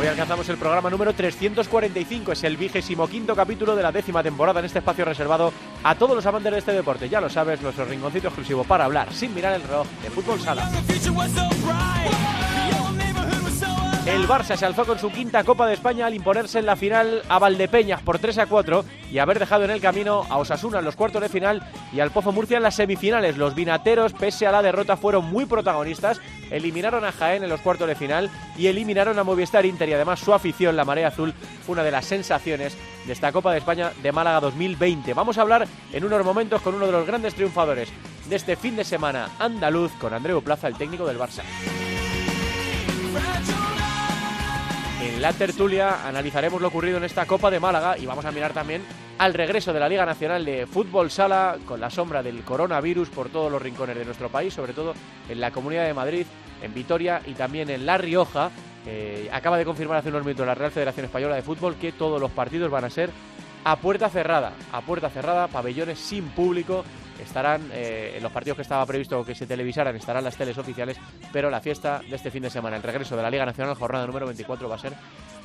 Hoy alcanzamos el programa número 345, es el vigésimo quinto capítulo de la décima temporada en este espacio reservado a todos los amantes de este deporte. Ya lo sabes, nuestro rinconcito exclusivo para hablar sin mirar el reloj de fútbol sala. El Barça se alzó con su quinta Copa de España al imponerse en la final a Valdepeñas por 3 a 4 y haber dejado en el camino a Osasuna en los cuartos de final y al Pozo Murcia en las semifinales. Los vinateros, pese a la derrota, fueron muy protagonistas, eliminaron a Jaén en los cuartos de final y eliminaron a Movistar Inter y además su afición, la Marea Azul, una de las sensaciones de esta Copa de España de Málaga 2020. Vamos a hablar en unos momentos con uno de los grandes triunfadores de este fin de semana andaluz, con Andreu Plaza, el técnico del Barça. En la tertulia analizaremos lo ocurrido en esta Copa de Málaga y vamos a mirar también al regreso de la Liga Nacional de Fútbol Sala con la sombra del coronavirus por todos los rincones de nuestro país, sobre todo en la Comunidad de Madrid, en Vitoria y también en La Rioja. Eh, acaba de confirmar hace unos minutos la Real Federación Española de Fútbol que todos los partidos van a ser a puerta cerrada, a puerta cerrada, pabellones sin público estarán eh, en los partidos que estaba previsto que se televisaran, estarán las teles oficiales, pero la fiesta de este fin de semana, el regreso de la Liga Nacional, jornada número 24, va a ser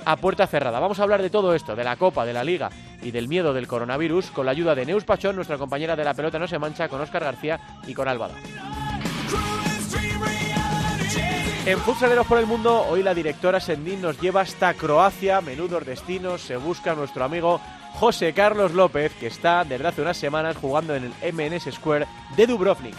a puerta cerrada. Vamos a hablar de todo esto, de la Copa, de la Liga y del miedo del coronavirus, con la ayuda de Neus Pachón, nuestra compañera de la pelota no se mancha, con Óscar García y con Álvada. En Futsaleros por el Mundo, hoy la directora Sendín nos lleva hasta Croacia, menudos destinos, se busca nuestro amigo José Carlos López, que está desde hace unas semanas jugando en el MNS Square de Dubrovnik.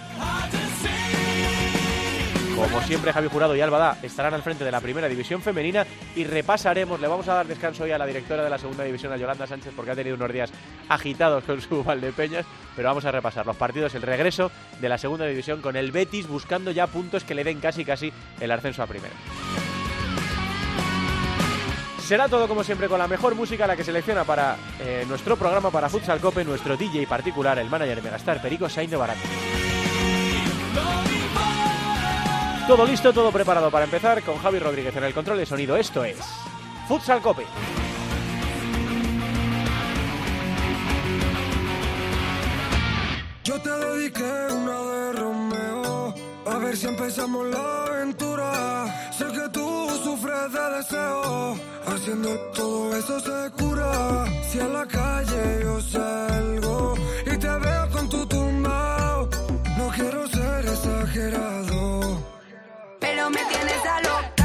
Como siempre, Javi Jurado y Álvada estarán al frente de la primera división femenina y repasaremos, le vamos a dar descanso hoy a la directora de la segunda división, a Yolanda Sánchez, porque ha tenido unos días agitados con su Valdepeñas, pero vamos a repasar los partidos, el regreso de la segunda división con el Betis buscando ya puntos que le den casi casi el ascenso a primera. Será todo como siempre con la mejor música, la que selecciona para eh, nuestro programa para Futsal Cope, nuestro DJ particular, el manager de Megastar, Perico Sainz Barato. Todo listo, todo preparado para empezar con Javi Rodríguez en el control de sonido. Esto es Futsal Cope. Yo te dediqué una de Romeo, a ver si empezamos la aventura. Sé que tú sufres de deseo, haciendo todo eso se cura. Si a la calle yo salgo y te veo con tu tumbao, no quiero ser exagerado. Pero me tienes a loca,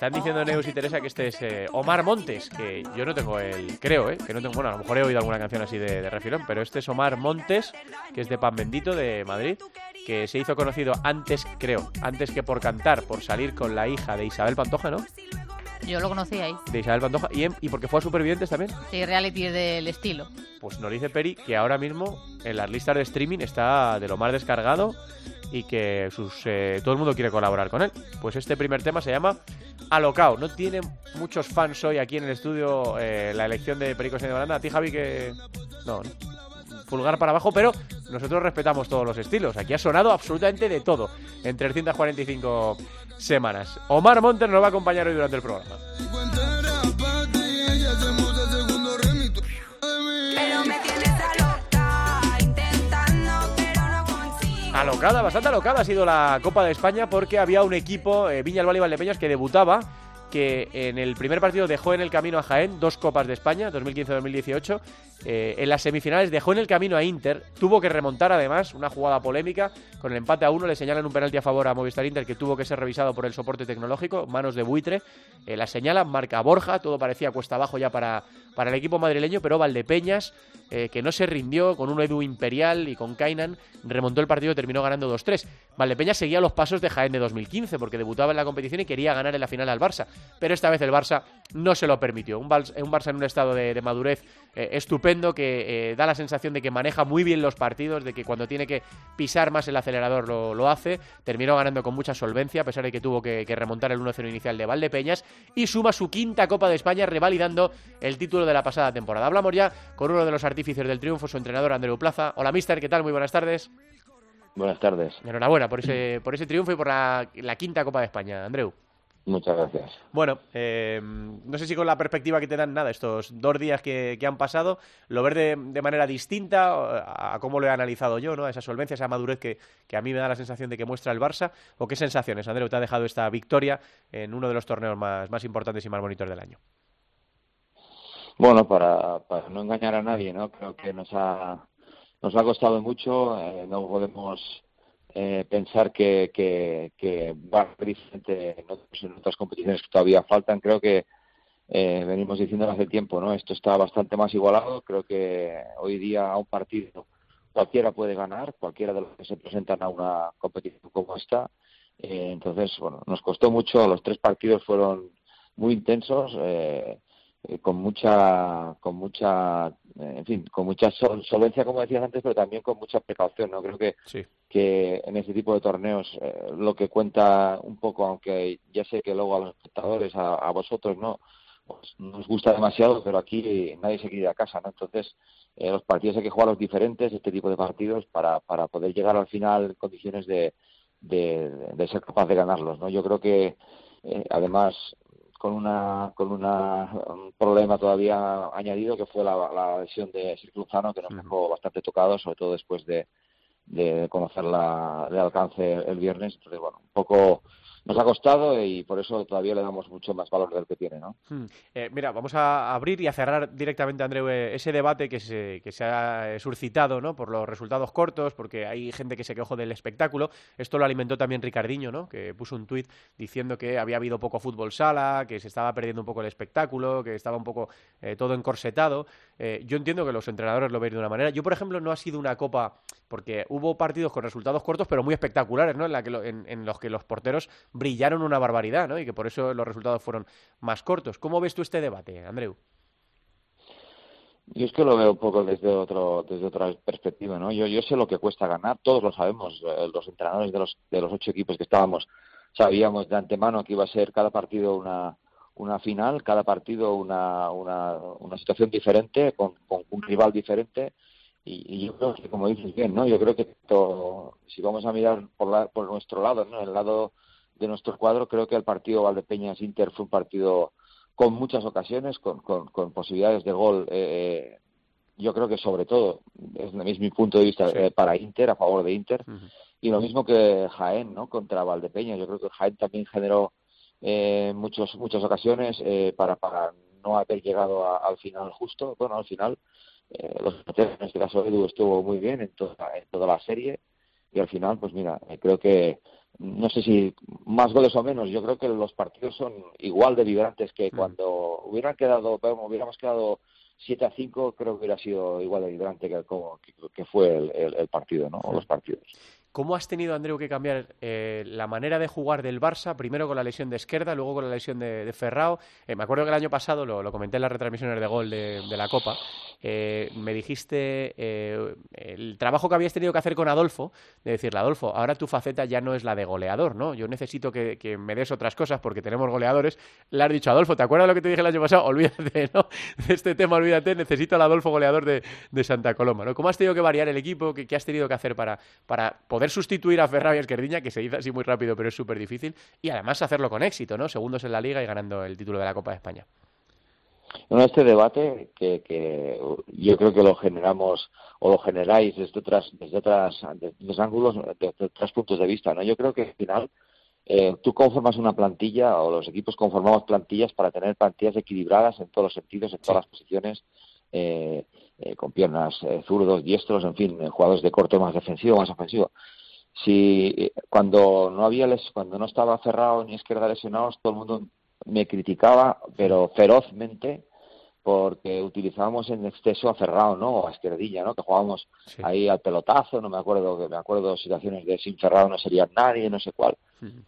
están diciendo Neus y Teresa que este es eh, Omar Montes, que yo no tengo el. Creo, ¿eh? Que no tengo. Bueno, a lo mejor he oído alguna canción así de, refilón, pero este es Omar Montes, que es de Pan Bendito, de Madrid, que se hizo conocido antes, creo, antes que por cantar, por salir con la hija de Isabel Pantoja, ¿no? Yo lo conocí ahí. De Isabel Pantoja, y, en- y porque fue a Supervivientes también. Sí, reality del estilo. Pues nos dice Peri que ahora mismo en las listas de streaming está de lo más descargado y que sus, eh, todo el mundo quiere colaborar con él. Pues este primer tema se llama Alocao. No tiene muchos fans hoy aquí en el estudio eh, la elección de Perico Sáenz de Baranda. A ti, Javi, que... No, no. Pulgar para abajo, pero nosotros respetamos todos los estilos. Aquí ha sonado absolutamente de todo en 345 semanas. Omar Montes nos va a acompañar hoy durante el programa. Alocada, bastante alocada ha sido la Copa de España porque había un equipo, eh, Viña Valle y Valdepeñas, que debutaba que en el primer partido dejó en el camino a Jaén dos Copas de España, 2015-2018. Eh, en las semifinales dejó en el camino a Inter, tuvo que remontar además, una jugada polémica, con el empate a uno le señalan un penalti a favor a Movistar Inter que tuvo que ser revisado por el soporte tecnológico, manos de buitre, eh, la señala, marca Borja, todo parecía cuesta abajo ya para, para el equipo madrileño, pero Valdepeñas, eh, que no se rindió con un Edu Imperial y con Kainan, remontó el partido y terminó ganando 2-3. Valdepeñas seguía los pasos de Jaén de 2015 porque debutaba en la competición y quería ganar en la final al Barça, pero esta vez el Barça no se lo permitió. Un, Barça, un Barça en un estado de, de madurez eh, estupendo que eh, da la sensación de que maneja muy bien los partidos, de que cuando tiene que pisar más el acelerador lo, lo hace. Terminó ganando con mucha solvencia, a pesar de que tuvo que, que remontar el 1-0 inicial de Valdepeñas y suma su quinta Copa de España, revalidando el título de la pasada temporada. Hablamos ya con uno de los artífices del triunfo, su entrenador Andreu Plaza. Hola, mister, ¿qué tal? Muy buenas tardes. Buenas tardes. Enhorabuena por ese, por ese triunfo y por la, la quinta Copa de España, Andreu. Muchas gracias. Bueno, eh, no sé si con la perspectiva que te dan nada estos dos días que, que han pasado, lo ves de, de, manera distinta a, a cómo lo he analizado yo, ¿no? Esa solvencia, esa madurez que, que, a mí me da la sensación de que muestra el Barça. ¿O qué sensaciones, Andreu, te ha dejado esta victoria en uno de los torneos más, más importantes y más bonitos del año? Bueno, para, para no engañar a nadie, ¿no? Creo que nos ha, nos ha costado mucho, eh, no podemos eh, pensar que, que, que, va a ser en, otros, en, otras competiciones que todavía faltan. Creo que eh, venimos diciendo hace tiempo, ¿no? Esto está bastante más igualado. Creo que hoy día a un partido cualquiera puede ganar, cualquiera de los que se presentan a una competición como esta. Eh, entonces, bueno, nos costó mucho. Los tres partidos fueron muy intensos. Eh, con mucha con mucha en fin con mucha sol, solvencia como decías antes pero también con mucha precaución no creo que sí. que en ese tipo de torneos eh, lo que cuenta un poco aunque ya sé que luego a los espectadores a, a vosotros no pues nos gusta demasiado pero aquí nadie se quiere ir a casa no entonces eh, los partidos hay que jugarlos diferentes este tipo de partidos para para poder llegar al final en condiciones de de, de ser capaz de ganarlos no yo creo que eh, además con una con una, un problema todavía añadido que fue la, la lesión de Luzano que nos dejó bastante tocados sobre todo después de, de conocer la, de alcance el viernes. Entonces bueno un poco nos ha costado y por eso todavía le damos mucho más valor del que tiene, ¿no? Hmm. Eh, mira, vamos a abrir y a cerrar directamente, Andreu, ese debate que se, que se ha suscitado, ¿no? Por los resultados cortos, porque hay gente que se quejó del espectáculo. Esto lo alimentó también Ricardiño, ¿no? Que puso un tuit diciendo que había habido poco fútbol sala, que se estaba perdiendo un poco el espectáculo, que estaba un poco eh, todo encorsetado. Eh, yo entiendo que los entrenadores lo ven de una manera. Yo, por ejemplo, no ha sido una copa porque hubo partidos con resultados cortos, pero muy espectaculares, ¿no? En, la que lo, en, los que los porteros brillaron una barbaridad, ¿no? Y que por eso los resultados fueron más cortos. ¿Cómo ves tú este debate, Andreu? Yo es que lo veo un poco desde otro desde otra perspectiva, ¿no? Yo yo sé lo que cuesta ganar, todos lo sabemos, los entrenadores de los de los ocho equipos que estábamos sabíamos de antemano que iba a ser cada partido una una final, cada partido una una, una situación diferente con un rival diferente y, y, yo creo que como dices bien, ¿no? Yo creo que si vamos a mirar por la, por nuestro lado, ¿no? El lado de nuestro cuadro, creo que el partido Valdepeñas Inter fue un partido con muchas ocasiones, con, con, con posibilidades de gol. Eh, yo creo que sobre todo, es, es mi punto de vista, sí. eh, para Inter, a favor de Inter. Uh -huh. Y lo mismo que Jaén, ¿no? Contra Valdepeñas. Yo creo que Jaén también generó eh, muchos, muchas ocasiones eh, para, para no haber llegado a, al final justo. Bueno, al final, eh, los en este caso Edu estuvo muy bien en toda, en toda la serie. Y al final, pues mira, eh, creo que no sé si más goles o menos, yo creo que los partidos son igual de vibrantes que cuando hubieran quedado, hubiéramos quedado 7 a 5, creo que hubiera sido igual de vibrante que, como, que, que fue el, el, el, partido, ¿no? O los partidos. ¿Cómo has tenido, Andreu, que cambiar eh, la manera de jugar del Barça? Primero con la lesión de Esquerda, luego con la lesión de, Ferrao. Eh, me acuerdo que el año pasado, lo, comenté en las retransmisiones de gol de, la Copa, eh, me dijiste el trabajo que habías tenido que hacer con Adolfo, de decirle, Adolfo, ahora tu faceta ya no es la de goleador, ¿no? Yo necesito que, me des otras cosas porque tenemos goleadores. Le has dicho, Adolfo, ¿te acuerdas lo que te dije el año pasado? Olvídate, ¿no? De este tema, olvídate, necesito al Adolfo goleador de, Santa Coloma. ¿Cómo has tenido que variar el equipo? ¿Qué, qué has tenido que hacer para, para poder sustituir a Ferrari y Esquerdiña, que se dice así muy rápido, pero es súper difícil, y además hacerlo con éxito, ¿no? Segundos en la Liga y ganando el título de la Copa de España. Bueno, este debate que, que yo creo que lo generamos o lo generáis desde otras desde otras desde ángulos desde otros puntos de vista no yo creo que al final eh, tú conformas una plantilla o los equipos conformamos plantillas para tener plantillas equilibradas en todos los sentidos, en todas las posiciones, eh, eh, con piernas eh, zurdos, diestros, en fin, eh, jugadores de corte más defensivo, más ofensivo. Si eh, cuando no había les, cuando no estaba cerrado ni izquierda lesionados, todo el mundo me criticaba, pero ferozmente, porque utilizábamos en exceso a Ferrao, ¿no? O a Izquierdilla, ¿no? Que jugábamos Sí. ahí al pelotazo, no me acuerdo, que me acuerdo situaciones de sin Ferrao no sería nadie, no sé cuál.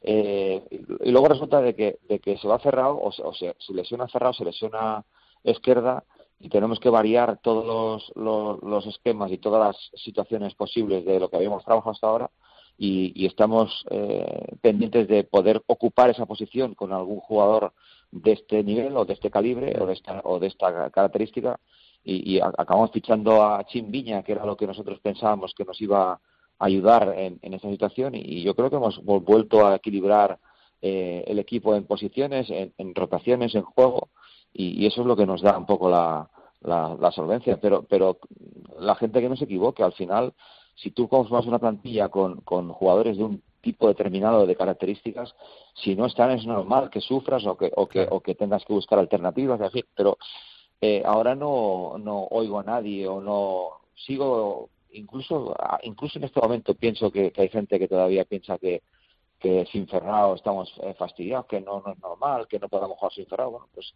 Eh, y luego resulta de que, de que se va Ferrao, o, se, o se, se lesiona Ferrao, se lesiona Izquierda, y tenemos que variar todos los, los, esquemas y todas las situaciones posibles de lo que habíamos trabajado hasta ahora, y, y estamos eh, pendientes de poder ocupar esa posición con algún jugador de este nivel o de este calibre o de esta, o de esta característica y, acabamos fichando a Chim Viña, que era lo que nosotros pensábamos que nos iba a ayudar en, en esta situación y yo creo que hemos vuelto a equilibrar eh, el equipo en posiciones, en rotaciones, en juego y, y eso es lo que nos da un poco la, la, la solvencia. Pero, pero la gente que no se equivoque, al final, si tú conformas una plantilla con, con jugadores de un tipo determinado de características, si no están es normal que sufras o que, o que, o que tengas que buscar alternativas, en fin, pero eh, ahora no, no oigo a nadie o no sigo, incluso, incluso en este momento pienso que, que hay gente que todavía piensa que, que sin Ferrao estamos eh, fastidiados, que no, no es normal, que no podamos jugar sin Ferrao. Bueno, pues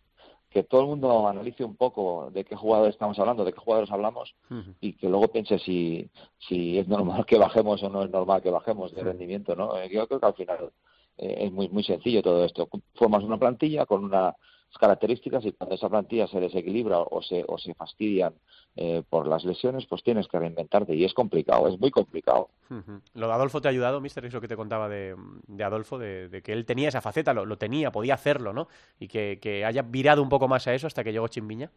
que todo el mundo analice un poco de qué jugadores estamos hablando, de qué jugadores hablamos y que luego piense si, si es normal que bajemos o no es normal que bajemos de rendimiento, ¿no? Eh, Yo creo que al final es muy muy sencillo todo esto. Formas una plantilla con unas características y cuando esa plantilla se desequilibra o se, o se fastidian eh, por las lesiones, pues tienes que reinventarte y es complicado, es muy complicado. ¿Lo de Adolfo te ha ayudado, mister? Eso que te contaba de, de Adolfo, de, de que él tenía esa faceta, lo, lo tenía, podía hacerlo, ¿no? Y que, que haya virado un poco más a eso hasta que llegó Chimbiña.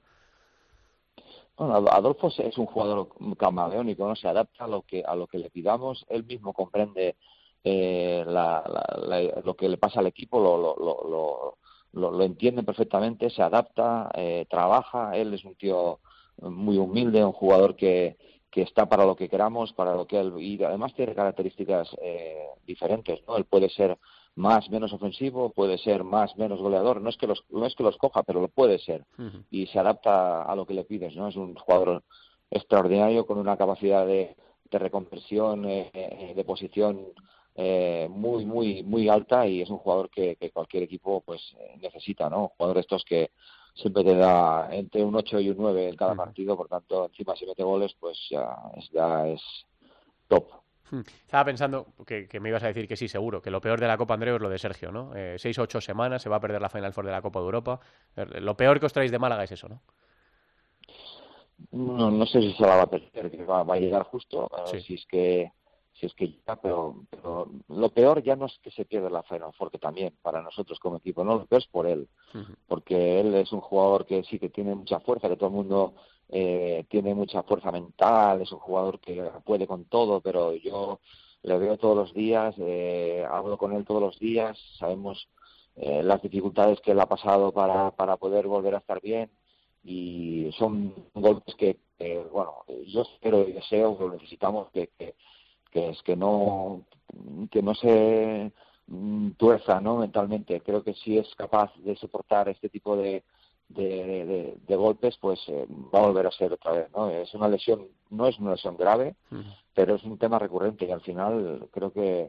Bueno, Ad- Adolfo es- es un jugador camaleónico, ¿no? Se adapta a lo que a lo que le pidamos. Él mismo comprende eh, la- la- la- lo que le pasa al equipo, lo, lo, lo, lo, lo- entiende perfectamente, se adapta, eh, trabaja. Él es un tío muy humilde, un jugador que, que está para lo que queramos, para lo que él y además tiene características eh, diferentes, ¿no? Él puede ser más menos ofensivo, puede ser más menos goleador. No es que los no es que los coja, pero lo puede ser y se adapta a lo que le pides, ¿no? Es un jugador extraordinario con una capacidad de, de reconversión, eh, eh, de posición eh, muy, muy, muy alta y es un jugador que, que cualquier equipo pues eh, necesita, ¿no? Un jugador de estos que siempre te da entre un 8 y un 9 en cada partido, por tanto, encima si mete goles, pues ya es, ya es top. Hmm. Estaba pensando que, que me ibas a decir que sí, seguro, que lo peor de la Copa Andreu es lo de Sergio, ¿no? Eh, seis o ocho semanas, se va a perder la Final Four de la Copa de Europa. Eh, Lo peor que os traéis de Málaga es eso, ¿no? No, no sé si se la va a perder, que va, va a llegar justo, Sí. si es que si es que llega, pero, pero lo peor ya no es que se pierda la Final Four, que también para nosotros como equipo, no, lo peor es por él, porque él es un jugador que sí que tiene mucha fuerza, que todo el mundo eh, tiene mucha fuerza mental, es un jugador que puede con todo, pero yo le veo todos los días, eh, hablo con él todos los días, sabemos eh, las dificultades que él ha pasado para, para poder volver a estar bien y son golpes que, bueno, yo espero y deseo que necesitamos que, que, que es que no que no se mm, tuerza no mentalmente. Creo que si es capaz de soportar este tipo de de, de- de golpes pues eh, va a volver a ser otra vez no es una lesión no es una lesión grave Ujú. pero es un tema recurrente y al final creo que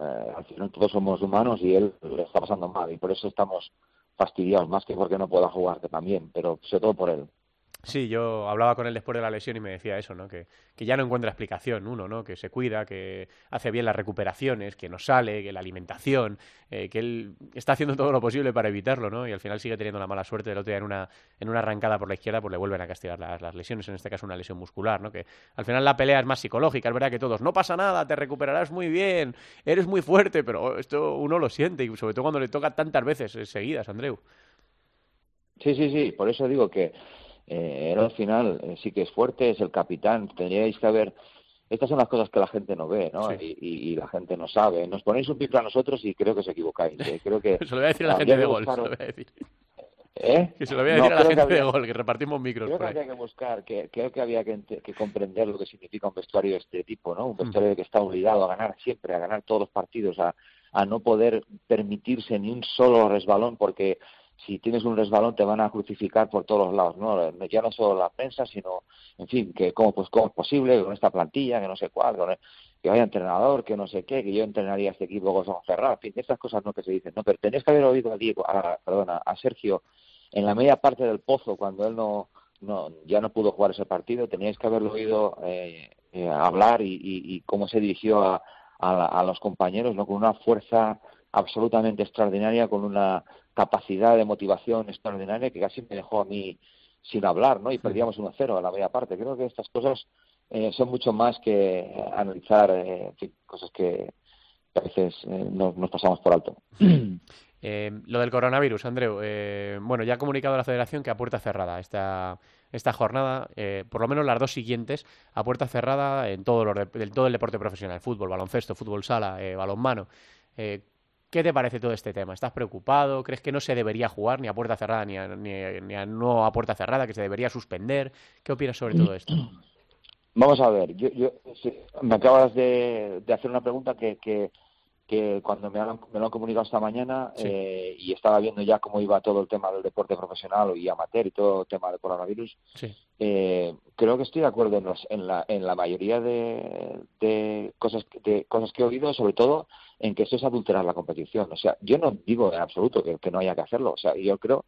eh, al final todos somos humanos y él le está pasando mal y por eso estamos fastidiados más que porque no pueda jugar que también pero sobre todo por él Sí, yo hablaba con él después de la lesión y me decía eso, ¿no? Que, que ya no encuentra explicación, uno, ¿no? Que se cuida, que hace bien las recuperaciones, que no sale, que la alimentación, eh, que él está haciendo todo lo posible para evitarlo, ¿no? Y al final sigue teniendo la mala suerte del otro día en una, en una arrancada por la izquierda, pues le vuelven a castigar las, las lesiones, en este caso una lesión muscular, ¿no? Que al final la pelea es más psicológica, es verdad que todos, no pasa nada, te recuperarás muy bien, eres muy fuerte, pero esto uno lo siente, y sobre todo cuando le toca tantas veces eh, seguidas, Andreu. Sí, sí, sí, por eso digo que eh, él al final eh, sí que es fuerte, es el capitán, tendríais que haber... Estas son las cosas que la gente no ve, ¿no? Sí. Y, y- y la gente no sabe. Nos ponéis un pico a nosotros y creo que os equivocáis. eh. Creo que... Se lo voy a decir a la gente de gol, se lo voy a decir. ¿Eh? Que se lo voy a No, decir a la gente de gol, que repartimos micros Creo que ahí. habría que buscar, que, creo que había que, comprender lo que significa un vestuario de este tipo, ¿no? Un vestuario que está obligado a ganar siempre, a ganar todos los partidos, a, a no poder permitirse ni un solo resbalón porque si tienes un resbalón te van a crucificar por todos los lados, ¿no? Ya no solo la prensa, sino, en fin, que cómo, pues, cómo es posible con esta plantilla, que no sé cuál, con que vaya entrenador, que no sé qué, que yo entrenaría a este equipo con Ferrar, en fin, estas cosas no que se dicen, ¿no? Pero tenéis que haber oído a Diego, a, perdona, a Sergio en la media parte del pozo cuando él no, no ya no pudo jugar ese partido, teníais que haberlo oído eh, eh, hablar y, y- y cómo se dirigió a, a, a los compañeros, ¿no? Con una fuerza absolutamente extraordinaria, con una capacidad de motivación extraordinaria que casi me dejó a mí sin hablar, ¿no? Y perdíamos 1-0 a la media parte. Creo que estas cosas eh, son mucho más que analizar eh, cosas que a veces eh, nos, nos pasamos por alto. Eh, lo del coronavirus, Andreu. eh, bueno, ya ha comunicado la Federación que a puerta cerrada esta, esta jornada, eh, por lo menos las dos siguientes, a puerta cerrada en todo, de- en todo el deporte profesional, fútbol, baloncesto, fútbol sala, eh, balonmano. ¿Qué te parece todo este tema? ¿Estás preocupado? ¿Crees que no se debería jugar ni a puerta cerrada ni a, ni ni a no a puerta cerrada, que se debería suspender? ¿Qué opinas sobre todo esto? Vamos a ver, yo, yo me acabas de, de hacer una pregunta que, que, que cuando me, han- me lo han comunicado esta mañana Sí. eh, y estaba viendo ya cómo iba todo el tema del deporte profesional y amateur y todo el tema del coronavirus, Sí. eh, creo que estoy de acuerdo en, los- en, la, en la mayoría de, de cosas de cosas que he oído, sobre todo en que esto es adulterar la competición. O sea, yo no digo en absoluto que, que no haya que hacerlo. O sea, yo creo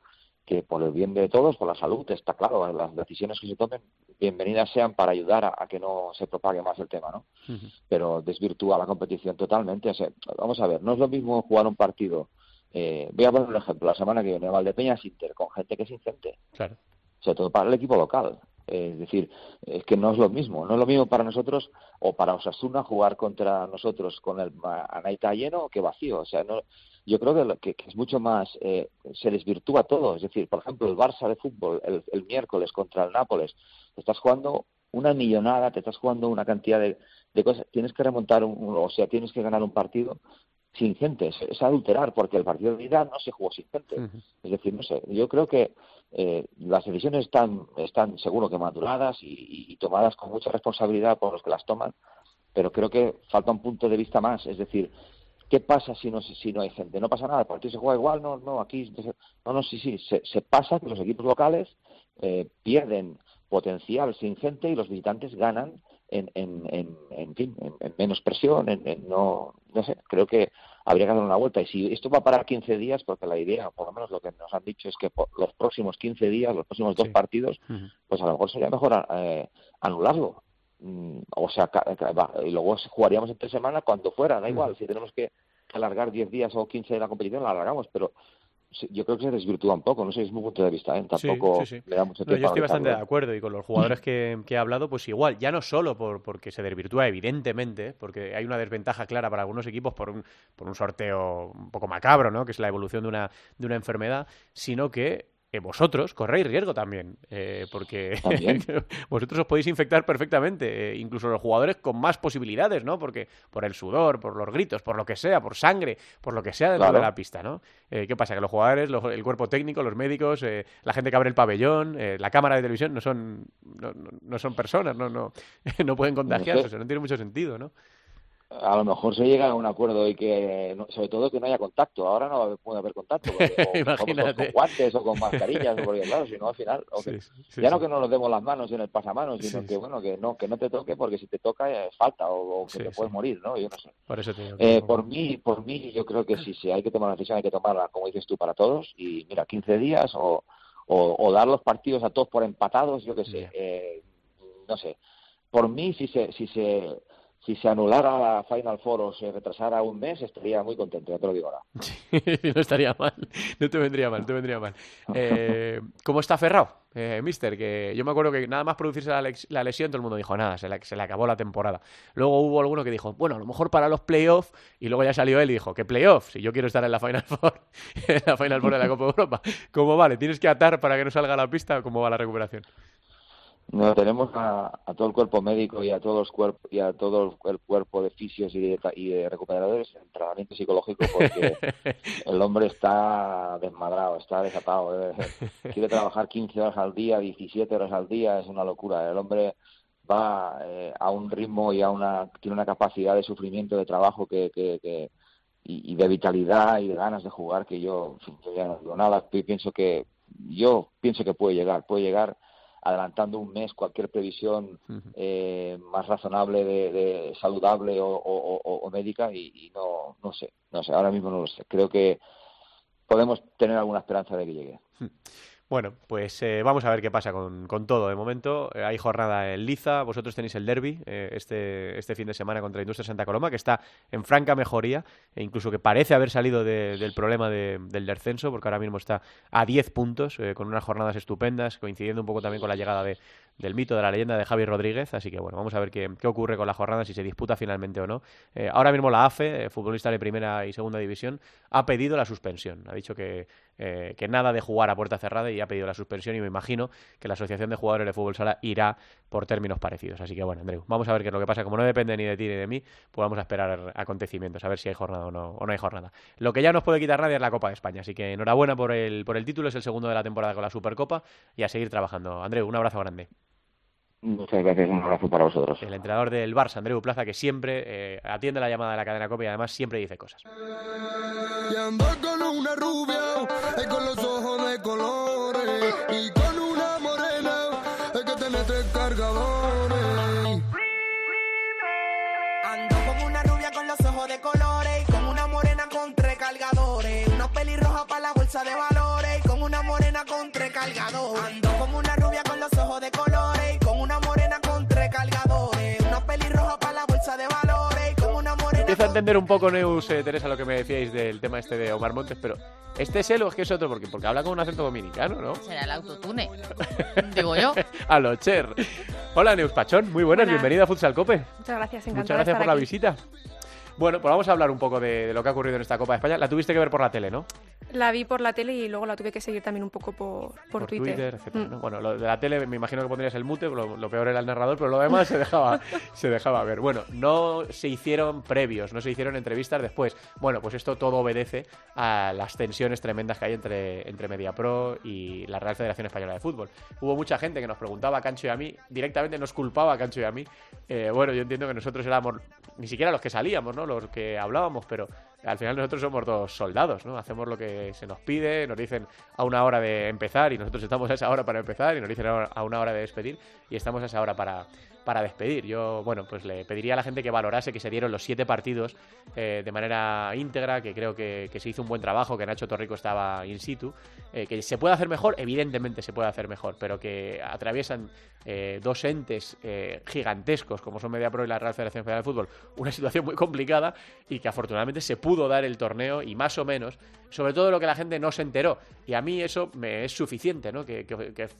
que por el bien de todos, por la salud, está claro, las decisiones que se tomen, bienvenidas sean para ayudar a, a que no se propague más el tema, ¿no? Pero desvirtúa la competición totalmente. O sea, vamos a ver, no es lo mismo jugar un partido. Eh, voy a poner un ejemplo, la semana que viene, Valdepeñas Inter, con gente que es incente Claro. sobre todo para el equipo local. Es decir, es que no es lo mismo. No es lo mismo para nosotros o para Osasuna jugar contra nosotros con el Anaita lleno que vacío. O sea, no, yo creo que, lo- que, es mucho más, eh, se desvirtúa todo. Es decir, por ejemplo, el Barça de fútbol el, el miércoles contra el Nápoles, te estás jugando una millonada, te estás jugando una cantidad de, de cosas. Tienes que remontar, un- o sea, tienes que ganar un partido sin gente. Es, es adulterar, porque el partido de ida no se jugó sin gente. Es decir, no sé, yo creo que eh, las decisiones están, están seguro que maduradas y tomadas con mucha responsabilidad por los que las toman, pero creo que falta un punto de vista más. Es decir, ¿qué pasa si no, si no hay gente? No pasa nada, el partido se juega igual, no, no, aquí, no, no, sí, sí, se, se pasa que los equipos locales eh, pierden potencial sin gente y los visitantes ganan en, en, en, en fin, en, en menos presión, en, no, no sé, creo que habría que dar una vuelta. Y si esto va a parar 15 días, porque la idea, por lo menos lo que nos han dicho es que por los próximos 15 días, los próximos dos Sí. partidos, pues a lo mejor sería mejor eh, anularlo. Mm, O sea, y luego jugaríamos entre semana cuando fuera, da igual. Si tenemos que alargar 10 días o 15 de la competición, la alargamos, pero yo creo que se desvirtúa un poco. No sé, es mi punto de vista, ¿eh? Tampoco sí, sí. le da mucho No, tiempo yo a estoy bastante de analizarlo. acuerdo y con los jugadores que, que he hablado, pues igual, ya no solo por porque se desvirtúa evidentemente, porque hay una desventaja clara para algunos equipos por un, por un sorteo un poco macabro, ¿no? que es la evolución de una, de una enfermedad, sino que vosotros corréis riesgo también, eh, porque También. vosotros os podéis infectar perfectamente, eh, incluso los jugadores con más posibilidades, ¿no? Porque por el sudor, por los gritos, por lo que sea, por sangre, por lo que sea dentro Claro. de la pista, ¿no? Eh, ¿Qué pasa? Que los jugadores, los- el cuerpo técnico, los médicos, eh, la gente que abre el pabellón, eh, la cámara de televisión no son, no, no- no son personas, no, no, no pueden contagiarse, sé. o sea, no tiene mucho sentido, ¿no? A lo mejor se llega a un acuerdo y que, sobre todo, que no haya contacto. Ahora no haber- puede haber contacto, porque, o- con guantes o con mascarillas, porque claro, si no al final, o que- Sí, sí, ya sí. no que no nos demos las manos en el pasamanos, sino Sí, que sí. bueno, que no, que no te toque, porque si te toca es falta o, o que Sí, te sí. puedes morir, ¿no? Yo no sé. Por eso te Eh, por mí, por mí, yo creo que si, si hay que tomar una decisión, hay que tomarla, como dices tú, para todos. Y mira, 15 días o, o, o dar los partidos a todos por empatados, yo qué sé. Eh, no sé. Por mí, si se, si se, si se anulara la Final Four o se retrasara un mes, estaría muy contento, ya te lo digo ahora. no estaría mal, no te vendría mal, no te vendría mal. Eh, ¿Cómo está Ferrao, eh, mister? Que yo me acuerdo que nada más producirse la, la lesión, todo el mundo dijo, nada, se le, se le acabó la temporada. Luego hubo alguno que dijo, bueno, a lo mejor para los playoffs, y luego ya salió él y dijo, ¿qué playoffs? Si yo quiero estar en la Final Four, en la Final Four de la Copa de Europa. ¿Cómo vale? ¿Tienes que atar para que no salga a la pista? ¿Cómo va la recuperación? No, tenemos a, a todo el cuerpo médico y a todos los cuerpos y a todo el cuerpo de fisios y de, y de recuperadores en tratamiento psicológico porque el hombre está desmadrado, está desatado. Quiere trabajar 15 horas al día, 17 horas al día, es una locura. El hombre va eh, a un ritmo y a una tiene una capacidad de sufrimiento de trabajo que, que, que, y, y de vitalidad y de ganas de jugar que yo, yo ya no digo nada. Pi- Pienso que yo pienso que puede llegar, puede llegar adelantando un mes cualquier previsión eh, más razonable, de, de saludable o, o- o- o médica y, y no, no sé, no sé, ahora mismo no lo sé. Creo que podemos tener alguna esperanza de que llegue. Bueno, pues eh, vamos a ver qué pasa con, con todo. De momento eh, hay jornada en Liza, vosotros tenéis el derby eh, este, este fin de semana contra Industria Santa Coloma, que está en franca mejoría, e incluso que parece haber salido de- del problema de- del descenso, porque ahora mismo está a 10 puntos, eh, con unas jornadas estupendas, coincidiendo un poco también con la llegada de, del mito de la leyenda de Javi Rodríguez. Así que bueno, vamos a ver qué, qué ocurre con la jornada, si se disputa finalmente o no. Eh, ahora mismo la AFE, eh, futbolista de primera y segunda división, ha pedido la suspensión. Ha dicho que, eh, que nada de jugar a puerta cerrada y ha pedido la suspensión. Y me imagino que la Asociación de Jugadores de Fútbol Sala irá por términos parecidos. Así que bueno, Andreu, vamos a ver qué es lo que pasa. Como no depende ni de ti ni de mí, pues vamos a esperar acontecimientos, a ver si hay jornada o no, o no hay jornada. Lo que ya nos puede quitar nadie es la Copa de España. Así que enhorabuena por el, por el título, es el segundo de la temporada con la Supercopa y a seguir trabajando. Andreu, un abrazo grande. Muchas gracias, un abrazo para vosotros. El entrenador del Barça, Andreu Plaza, que siempre eh, atiende la llamada de la cadena Copa y además siempre dice cosas. Y ando con una rubia, eh, con los ojos de colores. Y con una morena, es que tiene tres cargadores. Ando con una rubia con los ojos de colores y con una morena con tres cargadores. Una pelirroja para la bolsa de valores y con una morena con tres cargadores. Ando con una a entender un poco, Neus, eh, Teresa, lo que me decíais del tema este de Omar Montes, pero ¿este es él o es que es otro? Porque, porque habla con un acento dominicano, ¿no? Será el autotune. Digo yo. a lo Cher. Hola, Neus Pachón, muy buenas, Buenas. bienvenida a Futsal Cope. Muchas gracias, encantada Muchas gracias de por estar la aquí. visita. Bueno, pues vamos a hablar un poco de, de lo que ha ocurrido en esta Copa de España. La tuviste que ver por la tele, ¿no? La vi por la tele y luego la tuve que seguir también un poco por, por, Twitter. etcétera, Mm. ¿no? Bueno, lo de la tele me imagino que pondrías el mute, lo, lo peor era el narrador, pero lo demás se dejaba, se dejaba ver. Bueno, no se hicieron previos, no se hicieron entrevistas después. Bueno, pues esto todo obedece a las tensiones tremendas que hay entre, entre MediaPro y la Real Federación Española de Fútbol. Hubo mucha gente que nos preguntaba a Cancho y a mí, directamente nos culpaba a Cancho y a mí. Eh, bueno, yo entiendo que nosotros éramos ni siquiera los que salíamos, ¿no? Los que hablábamos, pero al final nosotros somos dos soldados, ¿no? Hacemos lo que se nos pide, nos dicen a una hora de empezar y nosotros estamos a esa hora para empezar y nos dicen a una hora de despedir y estamos a esa hora para, para despedir. Yo, bueno, pues le pediría a la gente que valorase que se dieron los siete partidos eh, de manera íntegra, que creo que, se hizo un buen trabajo, que Nacho Torrico estaba in situ, eh, que se puede hacer mejor, evidentemente se puede hacer mejor, pero que atraviesan eh, dos entes eh, gigantescos como son MediaPro y la Real Federación Federal de Fútbol, una situación muy complicada y que afortunadamente se pudo dar el torneo y más o menos, sobre todo lo que la gente no se enteró. Y a mí eso me es suficiente, ¿no? Que,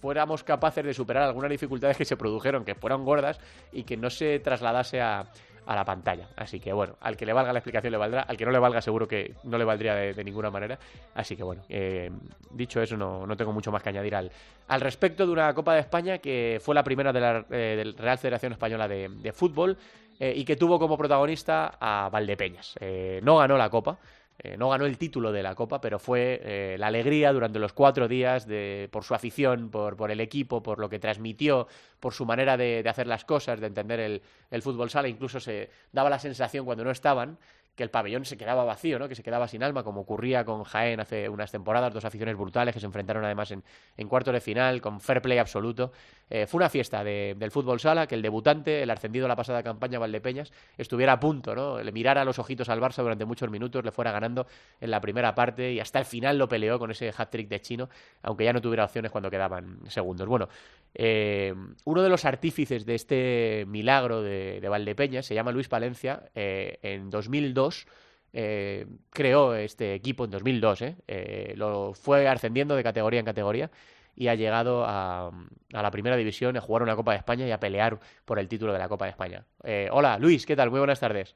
fuéramos capaces de superar algunas dificultades que se produjeron, que fueron gordas y que no se trasladase a, la pantalla. Así que bueno, al que le valga la explicación le valdrá, al que no le valga seguro que no le valdría de, ninguna manera. Así que bueno, eh, dicho eso, no, tengo mucho más que añadir al, al respecto de una Copa de España que fue la primera de la eh, Real Federación Española de, de Fútbol eh, y que tuvo como protagonista a Valdepeñas. Eh, no ganó la Copa. Eh, no ganó el título de la Copa, pero fue eh, la alegría durante los cuatro días de, por su afición, por, por el equipo, por lo que transmitió, por su manera de, de hacer las cosas, de entender el, el fútbol sala. Incluso se daba la sensación cuando no estaban que el pabellón se quedaba vacío, ¿no? que se quedaba sin alma, como ocurría con Jaén hace unas temporadas, dos aficiones brutales que se enfrentaron además en, en cuartos de final, con fair play absoluto. Eh, fue una fiesta de- del fútbol sala, que el debutante, el ascendido la pasada campaña, Valdepeñas, estuviera a punto, ¿no? le mirara los ojitos al Barça durante muchos minutos, le fuera ganando en la primera parte y hasta el final lo peleó con ese hat-trick de Chino, aunque ya no tuviera opciones cuando quedaban segundos. Bueno, eh, uno de los artífices de este milagro de, de Valdepeñas se llama Luis Palencia. eh, en 2002 eh, creó este equipo, en 2002, eh, eh, lo fue ascendiendo de categoría en categoría y ha llegado a, a la primera división, a jugar una Copa de España y a pelear por el título de la Copa de España. Hola, Luis, ¿qué tal? Muy buenas tardes.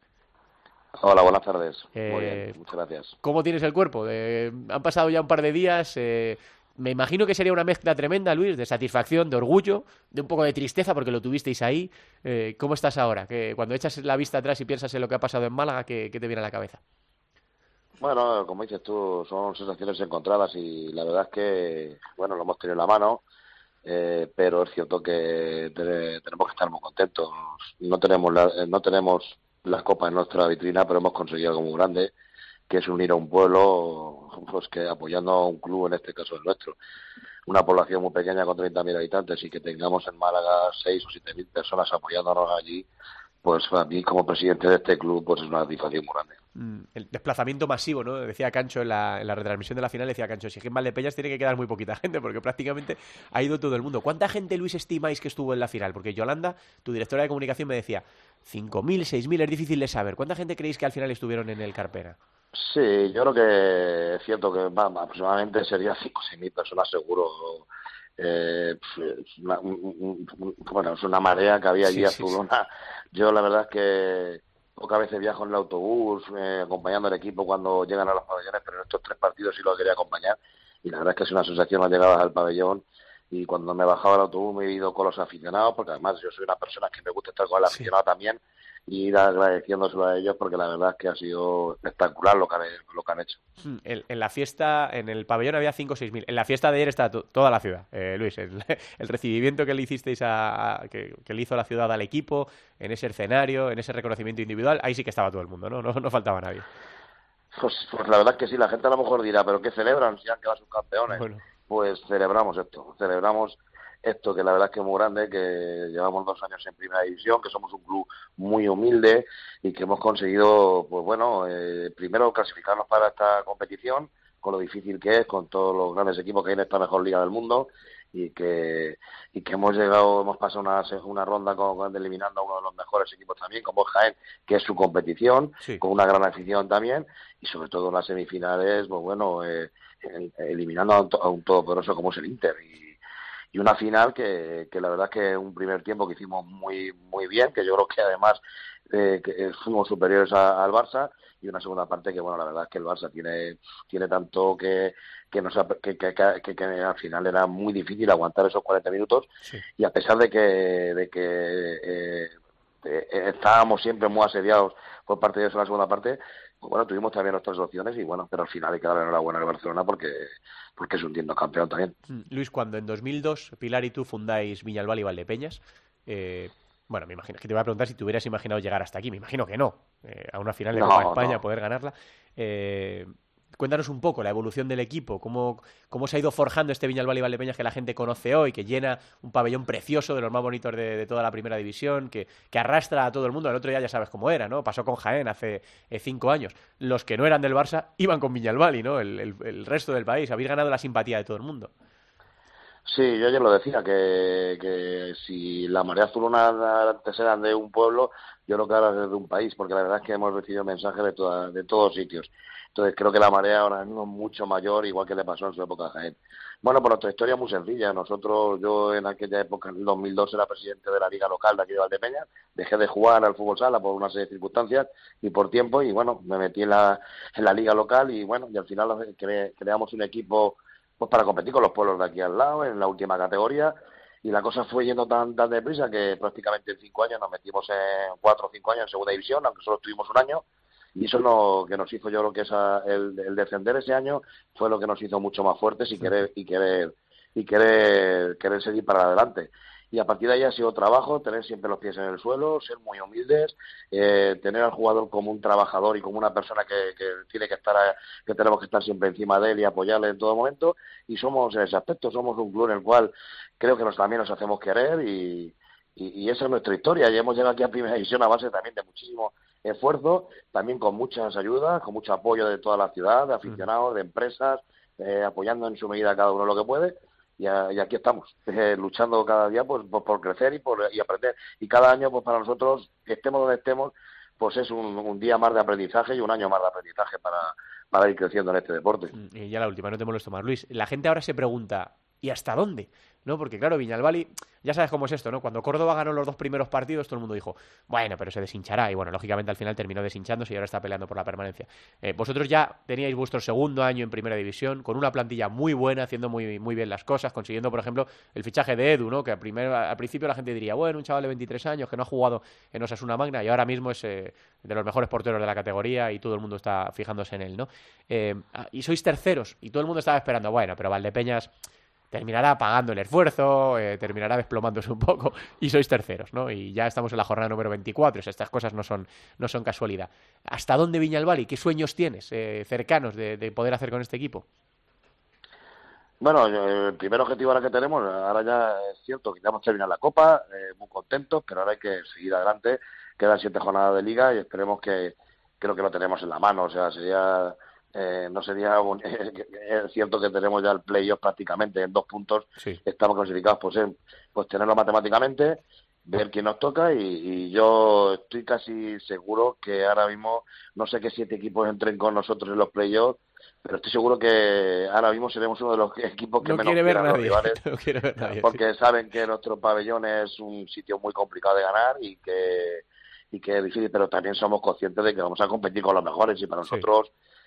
Hola, buenas tardes. Muy bien, muchas gracias. ¿Cómo tienes el cuerpo? Han pasado ya un par de días. Me imagino que sería una mezcla tremenda, Luis, de satisfacción, de orgullo, de un poco de tristeza porque lo tuvisteis ahí. Eh, ¿Cómo estás ahora? Que cuando echas la vista atrás y piensas en lo que ha pasado en Málaga, ¿qué, te viene a la cabeza? Bueno, como dices tú, son sensaciones encontradas y la verdad es que, bueno, lo hemos tenido en la mano, eh, pero es cierto que te- tenemos que estar muy contentos. No tenemos la, eh, no tenemos las copas en nuestra vitrina, pero hemos conseguido algo muy grande. Que es unir a un pueblo, pues que apoyando a un club, en este caso el nuestro, una población muy pequeña con 30.000 habitantes y que tengamos en Málaga 6 o 7.000 personas apoyándonos allí, pues a mí como presidente de este club pues es una satisfacción muy grande. Mm, el desplazamiento masivo, ¿no? Decía Cancho en la, en la retransmisión de la final, decía Cancho, si es Valdepeñas tiene que quedar muy poquita gente, porque prácticamente ha ido todo el mundo. ¿Cuánta gente, Luis, estimáis que estuvo en la final? Porque Yolanda, tu directora de comunicación, me decía, 5.000, 6.000, es difícil de saber. ¿Cuánta gente creéis que al final estuvieron en el Carpena? Sí, yo creo que es cierto que aproximadamente sería 5 o 6 mil personas seguro. Eh, es una, un- un- bueno, es una marea que había allí Sí, sí, azulona. Yo la verdad es que pocas veces viajo en el autobús eh, acompañando al equipo cuando llegan a los pabellones, pero en estos tres partidos sí lo quería acompañar y la verdad es que es una sensación las llegadas al pabellón y cuando me bajaba del autobús me he ido con los aficionados porque además yo soy una persona que me gusta estar con el Sí. aficionado también y ir agradeciéndoselo a ellos porque la verdad es que ha sido espectacular lo que han, lo que han hecho. Mm, En, en la fiesta, en el pabellón había 5 o 6 mil. En la fiesta de ayer está to- toda la ciudad, eh, Luis. El, el recibimiento que le hicisteis a, a- que, que le hizo la ciudad al equipo, en ese escenario, en ese reconocimiento individual, ahí sí que estaba todo el mundo, ¿no? No, no faltaba nadie. Pues, pues la verdad es que sí, la gente a lo mejor dirá, pero ¿qué celebran si han quedado subcampeones? Bueno, Pues celebramos esto, celebramos esto que la verdad es que es muy grande, que llevamos dos años en primera división, que somos un club muy humilde y que hemos conseguido, pues bueno, eh, primero clasificarnos para esta competición, con lo difícil que es, con todos los grandes equipos que hay en esta mejor liga del mundo y que y que hemos llegado, hemos pasado una, una ronda con, con- eliminando a uno de los mejores equipos también, como es Jaén, que es su competición, sí. con una gran afición también y sobre todo en las semifinales, pues bueno, eh, el- eliminando a un, a un todopoderoso como es el Inter y, y una final que, que la verdad es que un primer tiempo que hicimos muy muy bien, que yo creo que además eh, que eh, fuimos superiores a- al Barça y una segunda parte que bueno la verdad es que el Barça tiene tiene tanto que que, nos, que, que, que- que- que al final era muy difícil aguantar esos 40 minutos Sí. y a pesar de que de que eh, eh, estábamos siempre muy asediados por parte de ellos en la segunda parte pues bueno tuvimos también nuestras opciones y bueno pero al final hay que darle enhorabuena al Barcelona porque porque es un tiendo campeón también Mm, Luis, cuando en 2002 Pilar y tú fundáis Viñalbal y Valdepeñas, eh, bueno, me imagino que te voy a preguntar si te hubieras imaginado llegar hasta aquí. Me imagino que no. eh, a una final de No, Copa España, no. poder ganarla. Eh, cuéntanos un poco la evolución del equipo, cómo, cómo se ha ido forjando este Viñalbal y Valdepeñas que la gente conoce hoy, que llena un pabellón precioso de los más bonitos de, toda la primera división, que, que arrastra a todo el mundo. El otro día ya sabes cómo era, ¿no? Pasó con Jaén hace eh, cinco años. Los que no eran del Barça iban con Viñalbal y no el, resto del país. Habéis ganado la simpatía de todo el mundo. Sí, yo ayer lo decía, que, que si la marea azulona antes eran de un pueblo, yo creo que ahora es de un país, porque la verdad es que hemos recibido mensajes de, toda- de todos sitios. Entonces creo que la marea ahora mismo es mucho mayor, igual que le pasó en su época a Jaén. Bueno, pues nuestra historia es muy sencilla. Nosotros, yo en aquella época, en el 2002, era presidente de la liga local de aquí de Valdepeñas. Dejé de jugar al fútbol sala por una serie de circunstancias y por tiempo, y bueno, me metí en la, en la liga local y bueno, y al final cre- creamos un equipo pues para competir con los pueblos de aquí al lado en la última categoría y la cosa fue yendo tan, tan deprisa que prácticamente en cinco años nos metimos en cuatro o cinco años en segunda división, aunque solo estuvimos un año y eso es lo que nos hizo yo creo que esa, el, el descender ese año fue lo que nos hizo mucho más fuertes y querer y querer y querer querer seguir para adelante y a partir de ahí ha sido trabajo, tener siempre los pies en el suelo, ser muy humildes, eh, tener al jugador como un trabajador y como una persona que, que tiene que estar, a- que tenemos que estar siempre encima de él y apoyarle en todo momento. Y somos en ese aspecto, somos un club en el cual creo que nos, también nos hacemos querer y, y, y esa es nuestra historia. Y hemos llegado aquí a Primera División a base también de muchísimo esfuerzo, también con muchas ayudas, con mucho apoyo de toda la ciudad, de aficionados, de empresas, eh, apoyando en su medida cada uno lo que puede y, aquí estamos, eh, luchando cada día pues, por, por crecer y por y aprender. Y cada año, pues para nosotros, estemos donde estemos, pues es un, un día más de aprendizaje y un año más de aprendizaje para, para ir creciendo en este deporte. Mm, Y ya la última, no te molesto más, Luis. La gente ahora se pregunta, ¿y hasta dónde? ¿No? Porque claro, Viñalbali, ya sabes cómo es esto, ¿no? Cuando Córdoba ganó los dos primeros partidos, todo el mundo dijo, bueno, pero se deshinchará. Y bueno, lógicamente al final terminó deshinchándose y ahora está peleando por la permanencia. Eh, vosotros ya teníais vuestro segundo año en primera división, con una plantilla muy buena, haciendo muy, muy bien las cosas, consiguiendo, por ejemplo, el fichaje de Edu, ¿no? Que al, primer, al principio la gente diría, bueno, un chaval de 23 años que no ha jugado en Osasuna Magna y ahora mismo es eh, de los mejores porteros de la categoría y todo el mundo está fijándose en él, ¿no? Eh, ah, y sois terceros y todo el mundo estaba esperando, bueno, pero Valdepeñas terminará pagando el esfuerzo, eh, terminará desplomándose un poco y sois terceros, ¿no? Y ya estamos en la jornada número 24, o sea, estas cosas no son, no son casualidad. ¿Hasta dónde Viña el Bali? ¿Qué sueños tienes eh, cercanos de, de poder hacer con este equipo? Bueno, yo- el primer objetivo ahora que tenemos, ahora ya es cierto que ya hemos terminado la Copa, eh, muy contentos, pero ahora hay que seguir adelante. Quedan siete jornadas de liga y esperemos que creo que lo tenemos en la mano. O sea, sería eh, no sería un- es cierto que tenemos ya el playoff prácticamente en dos puntos. Sí. Estamos clasificados, pues, en- pues tenerlo matemáticamente, ver quién nos toca y, y yo estoy casi seguro que ahora mismo no sé qué siete equipos entren con nosotros en los playoffs pero estoy seguro que ahora mismo seremos uno de los equipos que No menos quiere ver los rivales No quiere ver nadie. sí. porque saben que nuestro pabellón es un sitio muy complicado de ganar y que y que es difícil, pero también somos conscientes de que vamos a competir con los mejores y para Sí.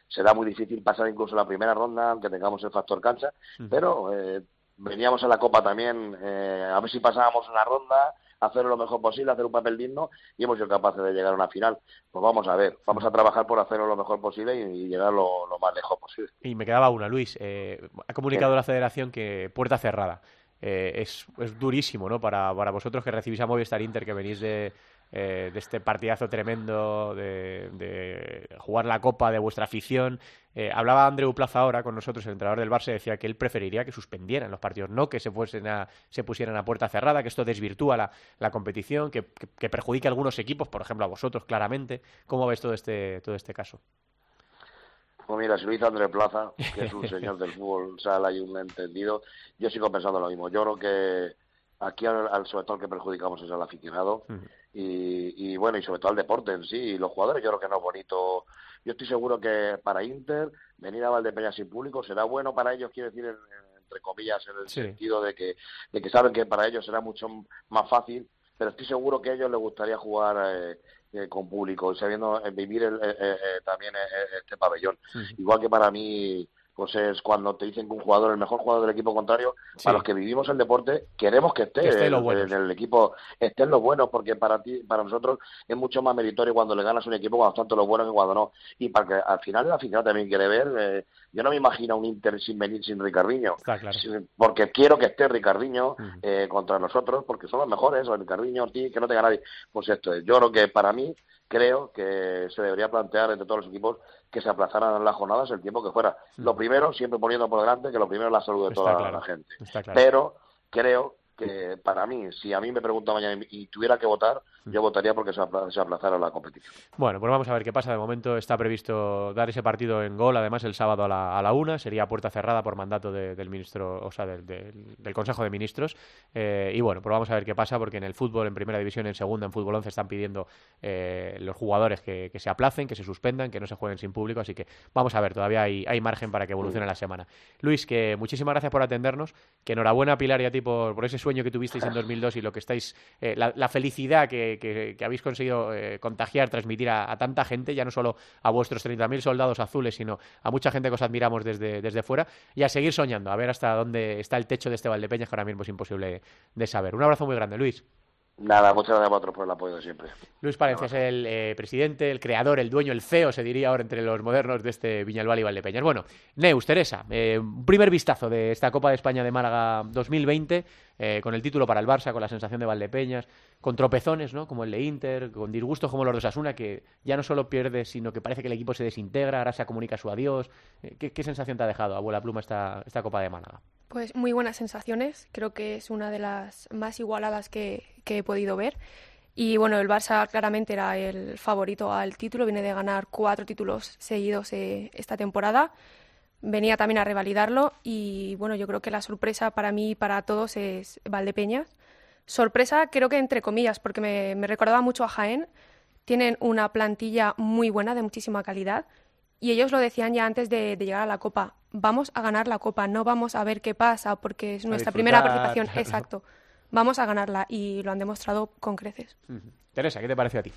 Será muy difícil pasar incluso la primera ronda, aunque tengamos el factor cancha, pero eh, veníamos a la Copa también eh, a ver si pasábamos una ronda, hacerlo lo mejor posible, hacer un papel digno y hemos sido capaces de llegar a una final. Pues vamos a ver, vamos a trabajar por hacerlo lo mejor posible y, y llegar lo, lo más lejos posible. Y me quedaba una, Luis. eh, ha comunicado la federación que puerta cerrada. Eh, es, es durísimo, ¿no? Para, para vosotros que recibís a Movistar Inter, que venís de, eh, de este partidazo tremendo, de, de jugar la copa, de vuestra afición. Eh, hablaba Andreu Plaza ahora con nosotros, el entrenador del Barça, decía que él preferiría que suspendieran los partidos, no que se, fuesen a, se pusieran a puerta cerrada, que esto desvirtúa la, la competición, que, que, que perjudica a algunos equipos, por ejemplo a vosotros, claramente. ¿Cómo ves todo este, todo este caso? Pues mira, si lo hizo Andrés Plaza, que es un señor del fútbol sala y un entendido, yo sigo pensando lo mismo. Yo creo que aquí al, al- sobre todo el que perjudicamos es al aficionado y, y bueno, y sobre todo al deporte en sí. Y los jugadores yo creo que no es bonito. Yo estoy seguro que para Inter venir a Valdepeñas sin público será bueno para ellos, quiero decir, en- en- entre comillas, en el Sí. sentido de que, de que saben que para ellos será mucho más fácil, pero estoy seguro que a ellos les gustaría jugar eh, eh, con público sabiendo eh, vivir el- eh, también este pabellón. Igual que para mí, pues es cuando te dicen que un jugador, el mejor jugador del equipo contrario, Sí. para los que vivimos el deporte, queremos que esté, Que esté en el equipo, estén los buenos, porque para ti, para nosotros es mucho más meritorio cuando le ganas un equipo cuando están todos los buenos que cuando no. Y para que al final el aficionado también quiere ver, eh, yo no me imagino un Inter sin venir sin Ricardiño. Claro. Porque quiero que esté Ricardiño eh, contra nosotros, porque son los mejores, o Ricardiño, Ortiz, que no tenga nadie. Pues esto es, yo creo que para mí, creo que se debería plantear entre todos los equipos que se aplazaran las jornadas el tiempo que fuera. Lo primero, siempre poniendo por delante que lo primero es la salud de Está toda claro, la gente. claro. Pero creo que para mí, si a mí me preguntan mañana y tuviera que votar, yo votaría porque se apla- se aplazara la competición. Bueno, pues vamos a ver qué pasa. De momento está previsto dar ese partido en gol, además el sábado a la, a la una. Sería puerta cerrada por mandato de- del ministro, o sea, del, del- del Consejo de Ministros. Eh, y bueno, pues vamos a ver qué pasa, porque en el fútbol, en primera división, en segunda, en fútbol 11, están pidiendo eh, los jugadores que, que se aplacen, que se suspendan, que no se jueguen sin público. Así que vamos a ver, todavía hay, hay margen para que evolucione la semana. Luis, que muchísimas gracias por atendernos. Que enhorabuena Pilar y a ti por, por ese sueño que tuvisteis en 2002 y lo que estáis, eh, la, la felicidad que, que- habéis conseguido eh, contagiar, transmitir a, a tanta gente, ya no solo a vuestros 30.000 soldados azules, sino a mucha gente que os admiramos desde, desde fuera y a seguir soñando, a ver hasta dónde está el techo de este Valdepeñas, que ahora mismo es imposible de saber. Un abrazo muy grande, Luis. Nada, muchas gracias a vosotros por el apoyo siempre. Luis Palencia es el eh, presidente, el creador, el dueño, el CEO, se diría ahora entre los modernos de este Viñalbal y Valdepeñas. Bueno, Neus, Teresa, eh, un primer vistazo de esta Copa de España de Málaga 2020, eh, con el título para el Barça, con la sensación de Valdepeñas, con tropezones, ¿no? Como el de Inter, con disgustos como los de Osasuna, que ya no solo pierde, sino que parece que el equipo se desintegra, ahora se comunica su adiós. Eh, ¿qué, qué sensación te ha dejado, abuela Pluma, esta, esta Copa de Málaga? Pues muy buenas sensaciones, creo que es una de las más igualadas que, he podido ver. Y bueno, el Barça claramente era el favorito al título, viene de ganar cuatro títulos seguidos eh, esta temporada, venía también a revalidarlo. Y bueno, yo creo que la sorpresa para mí y para todos es Valdepeñas. Sorpresa creo que entre comillas, porque me recordaba mucho a Jaén, tienen una plantilla muy buena, de muchísima calidad, y ellos lo decían ya antes de, de llegar a la Copa. Vamos a ganar la Copa, no vamos a ver qué pasa, porque es nuestra primera participación. Exacto. Vamos a ganarla y lo han demostrado con creces. Teresa, ¿qué te pareció a ti?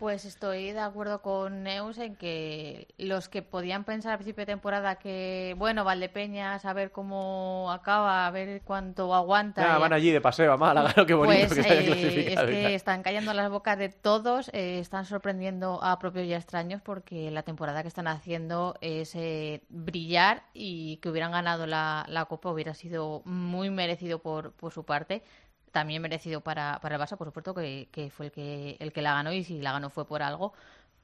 Pues estoy de acuerdo con Neus en que los que podían pensar al principio de temporada que, bueno, Valdepeñas, a ver cómo acaba, a ver cuánto aguanta. Ya, van allí de paseo a Málaga, ¿no? qué bonito Pues que se eh, es que están callando las bocas de todos, eh, están sorprendiendo a propios y a extraños porque la temporada que están haciendo es eh, brillar y que hubieran ganado la, la Copa hubiera sido muy merecido por, por su parte. También merecido para, para el Barça, por supuesto, que, que fue el que, el que la ganó y si la ganó fue por algo.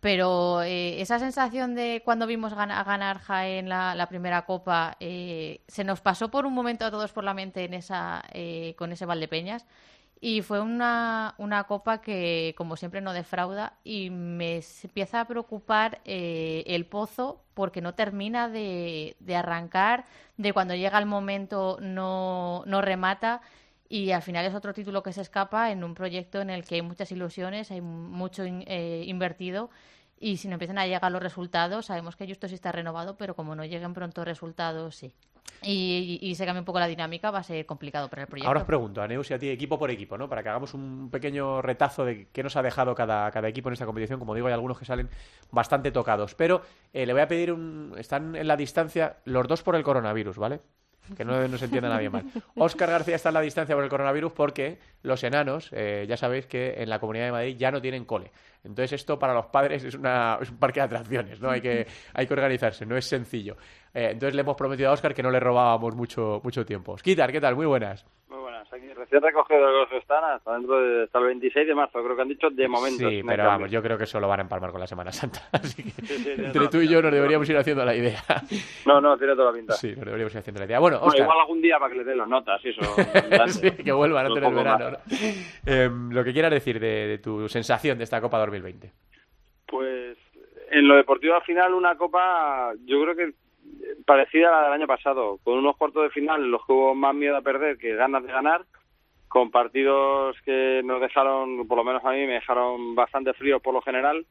Pero eh, esa sensación de cuando vimos gan- a ganar Jaén la, la primera copa, eh, se nos pasó por un momento a todos por la mente en esa, eh, con ese Valdepeñas. Y fue una, una copa que, como siempre, no defrauda. Y me empieza a preocupar eh, el pozo porque no termina de, de arrancar, de cuando llega el momento no, no remata. Y al final es otro título que se escapa en un proyecto en el que hay muchas ilusiones, hay mucho eh, invertido. Y si no empiezan a llegar los resultados, sabemos que Justo sí está renovado, pero como no lleguen pronto resultados, sí. Y, y- y se cambia un poco la dinámica, va a ser complicado para el proyecto. Ahora os pregunto, a Neus y a ti, equipo por equipo, ¿no? Para que hagamos un pequeño retazo de qué nos ha dejado cada, cada equipo en esta competición. Como digo, hay algunos que salen bastante tocados. Pero eh, le voy a pedir un... Están en la distancia los dos por el coronavirus, ¿vale? Que no, no se entienda nadie mal. Óscar García está en la distancia por el coronavirus porque los enanos, eh, ya sabéis que en la Comunidad de Madrid ya no tienen cole. Entonces esto para los padres es, una, un parque de atracciones, ¿no? Hay que, hay que organizarse, no es sencillo. Eh, entonces le hemos prometido a Óscar que no le robábamos mucho, mucho tiempo. Osquitar, ¿qué tal? Muy buenas. Muy buenas, aquí recién recogido los están hasta dentro de, hasta el 26 de marzo, creo que han dicho de momento. Sí, pero vamos, yo creo que eso lo van a empalmar con la Semana Santa. Así que Sí, sí, entre no, tú y yo nos deberíamos ir haciendo la idea. No, no, tiene toda la pinta. Sí, nos deberíamos ir haciendo la idea. Bueno, Bueno, igual algún día para que le den las notas, eso. sí, que vuelvan antes del verano. Em, lo que quieras decir de, de tu sensación de esta Copa 2020. Pues en lo deportivo al final una copa, yo creo que parecida a la del año pasado, con unos cuartos de final los que hubo más miedo a perder que ganas de ganar, con partidos que nos dejaron, por lo menos a mí, me dejaron bastante fríos por lo general,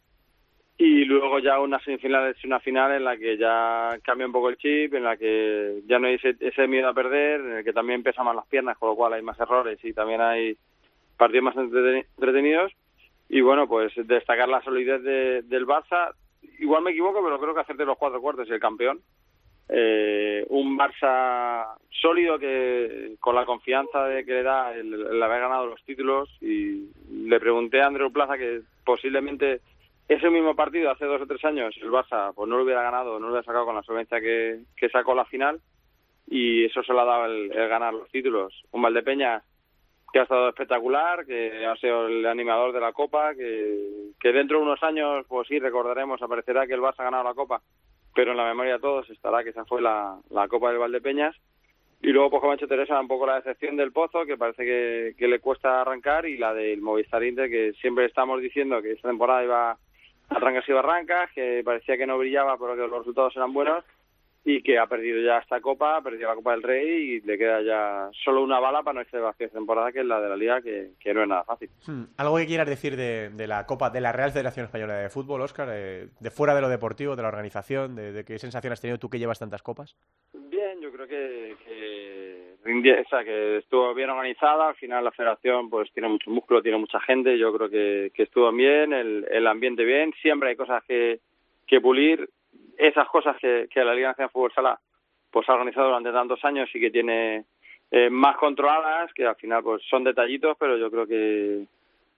y luego ya unas semifinales y una final en la que ya cambia un poco el chip, en la que ya no hay ese, ese miedo a perder, en el que también pesan más las piernas, con lo cual hay más errores y también hay partidos más entreten- entretenidos. Y bueno, pues destacar la solidez de- del Barça. Igual me equivoco, pero creo que hacerte los cuatro cuartos y el campeón. Eh, un Barça sólido que con la confianza de que le da el, haber ganado los títulos. Y le pregunté a Andreu Plaza que posiblemente ese mismo partido hace dos o tres años el Barça pues no lo hubiera ganado, no lo hubiera sacado con la solvencia que, sacó la final. Y eso se le ha dado el, el ganar los títulos. Un Valdepeña que ha estado espectacular, que ha sido el animador de la Copa, que, que dentro de unos años, pues sí, recordaremos, aparecerá que el Barça ha ganado la Copa, pero en la memoria de todos estará que esa fue la, la Copa del Valdepeñas. Y luego, pues como ha hecho Teresa, un poco la decepción del Pozo, que parece que, le cuesta arrancar, y la del Movistar Inter, que siempre estamos diciendo que esta temporada iba a arrancar y barrancas, que parecía que no brillaba, pero que los resultados eran buenos, y que ha perdido ya esta copa, ha perdido la Copa del Rey y le queda ya solo una bala para no vacío esta temporada, que es la de la Liga, que, que no es nada fácil. Hmm, ¿Algo que quieras decir de, de la Copa, de la Real Federación Española de Fútbol, Óscar? Eh, de fuera de lo deportivo, de la organización, de, de qué sensación has tenido tú que llevas tantas copas? Bien, yo creo que, que, o sea, que estuvo bien organizada. Al final la federación pues tiene mucho músculo, tiene mucha gente. Yo creo que, que estuvo bien, el, el ambiente bien. Siempre hay cosas que, que pulir. Esas cosas que, que la Liga Nacional de Fútbol Sala pues ha organizado durante tantos años y que tiene eh, más controladas, que al final pues son detallitos, pero yo creo que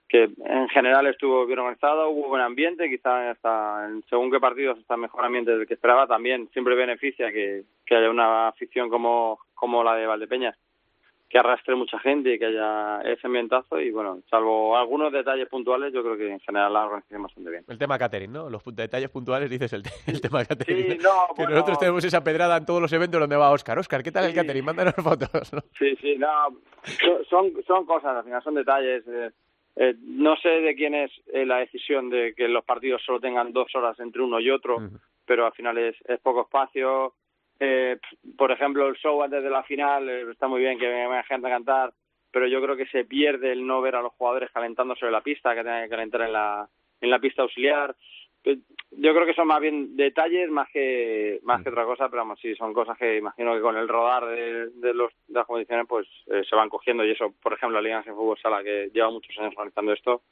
que en general estuvo bien organizado, hubo buen ambiente, quizá hasta en según qué partidos está mejor ambiente del que esperaba, también siempre beneficia que, que haya una afición como, como la de Valdepeñas, que arrastre mucha gente y que haya ese ambientazo y bueno, salvo algunos detalles puntuales, yo creo que en general la organización bastante bien. El tema catering, ¿no? Los detalles puntuales dices el, el tema catering. Sí, no, que bueno. nosotros tenemos esa pedrada en todos los eventos donde va Óscar. Óscar, ¿qué tal el catering? Mándanos fotos, ¿no? Sí, sí, no, so- son, son cosas, al final son detalles. eh, eh, no sé de quién es eh, la decisión de que los partidos solo tengan dos horas entre uno y otro, pero al final es, es poco espacio. Eh, por ejemplo, el show antes de la final eh, está muy bien que venga gente a cantar, pero yo creo que se pierde el no ver a los jugadores calentando sobre la pista, que tengan que calentar en la, en la pista auxiliar. Eh, Yo creo que son más bien detalles más que más que otra cosa, pero vamos, sí, son cosas que imagino que con el rodar de, de, los, de las competiciones pues eh, se van cogiendo y eso, por ejemplo, la Liga de Fútbol Sala, que lleva muchos años organizando esto,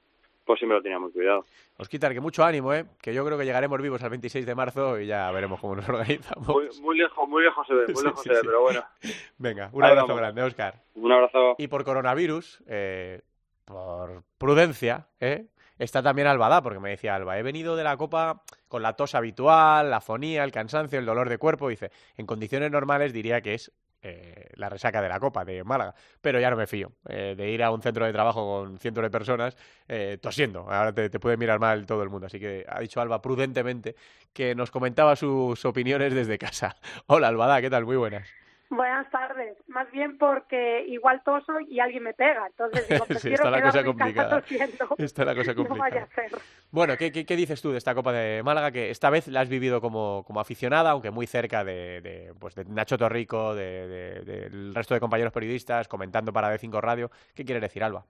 pues sí me lo tenía muy cuidado. Osquitar, que mucho ánimo, ¿eh? Que yo creo que llegaremos vivos al 26 de marzo y ya veremos cómo nos organizamos. Muy, muy lejos, muy lejos se ve, muy Sí, lejos sí, se ve, sí. pero bueno. Venga, un Ahí abrazo vamos. grande, Oscar. Un abrazo. Y por coronavirus, eh, por prudencia, ¿eh? está también Albada, porque me decía Alba, he venido de la Copa con la tos habitual, la fonía, el cansancio, el dolor de cuerpo. Dice, en condiciones normales diría que es eh, la resaca de la Copa de Málaga, pero ya no me fío eh, de ir a un centro de trabajo con cientos de personas eh, tosiendo. Ahora te, te puede mirar mal todo el mundo. Así que ha dicho Alba prudentemente que nos comentaba sus opiniones desde casa. Hola Albada, ¿qué tal? Muy buenas. Buenas tardes. Más bien porque igual toso y alguien me pega. Entonces digo, Sí, está la cosa complicada. Está la cosa No vaya complicada. a ser. Bueno, ¿qué, qué, qué dices tú de esta Copa de Málaga? Que esta vez la has vivido como, como aficionada, aunque muy cerca de, de, pues de Nacho Torrico, de- de- del resto de compañeros periodistas, comentando para D5 Radio. ¿Qué quiere decir, Alba?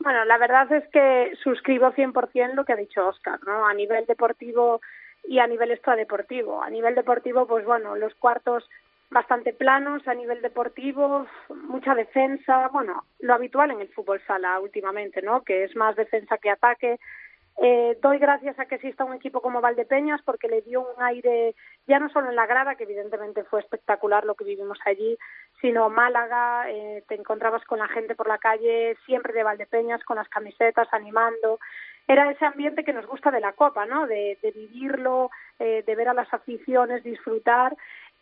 Bueno, la verdad es que suscribo 100% lo que ha dicho Oscar, ¿no? A nivel deportivo y a nivel extradeportivo. A nivel deportivo, pues bueno, los cuartos bastante planos, a nivel deportivo, mucha defensa, bueno, lo habitual en el fútbol sala últimamente, ¿no? Que es más defensa que ataque. Eh, doy gracias a que exista un equipo como Valdepeñas porque le dio un aire, ya no solo en la grada, que evidentemente fue espectacular lo que vivimos allí, sino Málaga, eh, te encontrabas con la gente por la calle, siempre de Valdepeñas, con las camisetas, animando. Era ese ambiente que nos gusta de la Copa, ¿no? De, de vivirlo, eh, de ver a las aficiones, disfrutar.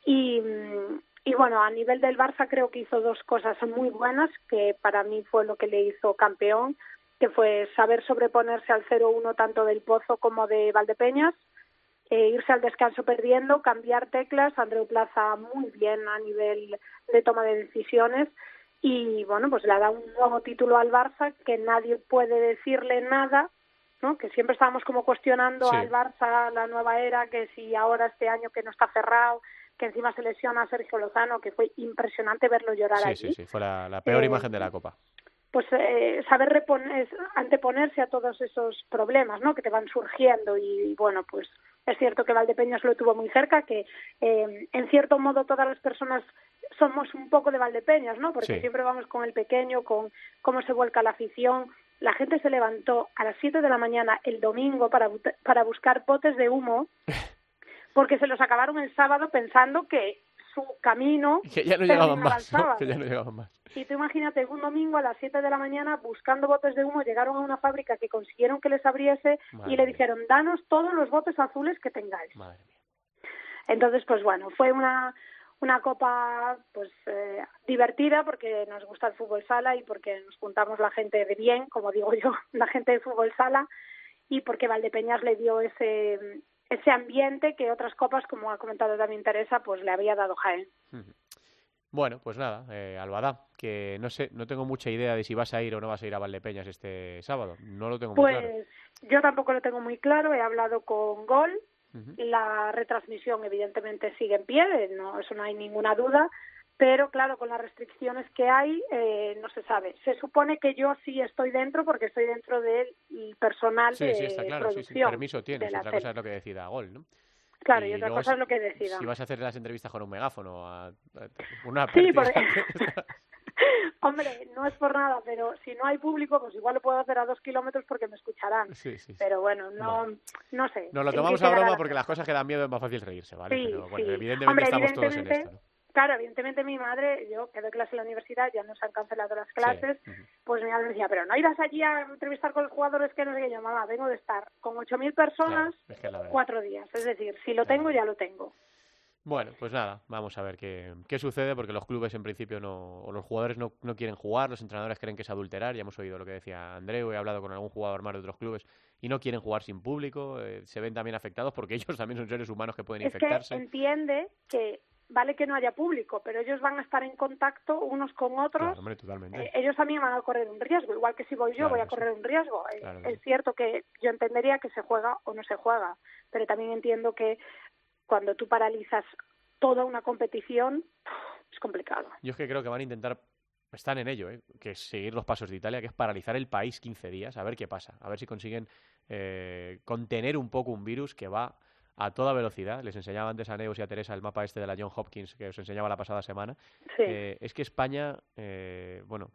Y, mm, y bueno, a nivel del Barça creo que hizo dos cosas muy buenas, que para mí fue lo que le hizo campeón, que fue saber sobreponerse al 0-1 tanto del Pozo como de Valdepeñas, eh, irse al descanso perdiendo, cambiar teclas, Andreu Plaza muy bien a nivel de toma de decisiones y bueno, pues le ha dado un nuevo título al Barça que nadie puede decirle nada, ¿no? Que siempre estábamos como cuestionando Sí. al Barça la nueva era, que si ahora este año que no está cerrado, que encima se lesiona a Sergio Lozano, que fue impresionante verlo llorar Sí, allí sí, sí, fue la, la peor Eh, imagen de la Copa. pues eh, saber reponer, anteponerse a todos esos problemas ¿no? que te van surgiendo y, bueno pues es cierto que Valdepeñas lo tuvo muy cerca que eh, en cierto modo todas las personas somos un poco de Valdepeñas no porque Sí. siempre vamos con el pequeño con cómo se vuelca la afición la gente se levantó a las 7 de la mañana el domingo para para buscar botes de humo porque se los acabaron el sábado pensando que su camino Que ya no llegaban terminaba el más, ¿no? sábado. Que ya no llegaban más. Y tú imagínate, un domingo a las 7 de la mañana buscando botes de humo, llegaron a una fábrica que consiguieron que les abriese Madre y le dijeron, danos todos los botes azules que tengáis. Madre Entonces, pues bueno, fue una, una copa pues eh, divertida porque nos gusta el fútbol sala y porque nos juntamos la gente de bien, como digo yo, la gente de fútbol sala y porque Valdepeñas le dio ese ese ambiente que otras copas, como ha comentado también Teresa, pues le había dado Jaén. Bueno, pues nada, eh, Albada, que no sé, no tengo mucha idea de si vas a ir o no vas a ir a Valdepeñas este sábado. No lo tengo muy Pues claro. yo tampoco lo tengo muy claro, he hablado con Gol, Ujú. la retransmisión evidentemente sigue en pie, no, eso no hay ninguna duda, pero claro, con las restricciones que hay eh, no se sabe. Se supone que yo sí estoy dentro porque estoy dentro del personal Sí, de sí, está claro, sí, sí, producción. permiso tienes. Otra cosa es lo que decida Gol, ¿no? Claro, y, y otra cosa es lo que decida. Si vas a hacer las entrevistas con un megáfono, a, a- una Sí, pértiga. Hombre, no es por nada, pero si no hay público, pues igual lo puedo hacer a dos kilómetros porque me escucharán. Sí, sí, sí. Pero bueno, no, no sé. Nos lo ¿En qué tomamos a broma porque las cosas que dan miedo es más fácil reírse, ¿vale? Sí, Pero bueno, sí. evidentemente Hombre, estamos todos en evidentemente, esto. ¿no? Claro, evidentemente mi madre, yo que doy clase en la universidad, ya nos han cancelado las clases, pues mi madre me decía, pero no irás allí a entrevistar con los jugadores que no sé qué, yo, mamá, vengo de estar con 8.000 personas Es que cuatro días, es decir, si lo tengo, ya lo tengo. Bueno, pues nada, vamos a ver qué, qué sucede porque los clubes en principio no, o los jugadores no, no quieren jugar, los entrenadores creen que es adulterar, ya hemos oído lo que decía Andreu, he hablado con algún jugador más de otros clubes y no quieren jugar sin público, eh, se ven también afectados porque ellos también son seres humanos que pueden Es que infectarse. entiende que vale que no haya público, pero ellos van a estar en contacto unos con otros Claro, hombre, totalmente. Eh, ellos también van a correr un riesgo, igual que si voy yo Claro voy a sí. correr un riesgo. Eh, Claro es cierto que yo entendería que se juega o no se juega, pero también entiendo que cuando tú paralizas toda una competición es complicado. Yo es que creo que van a intentar, están en ello, ¿eh? que es seguir los pasos de Italia, que es paralizar el país 15 días, a ver qué pasa, a ver si consiguen eh, contener un poco un virus que va a toda velocidad. Les enseñaba antes a Neus y a Teresa el mapa este de la John Hopkins que os enseñaba la pasada semana. Sí. Eh, es que España, eh, bueno,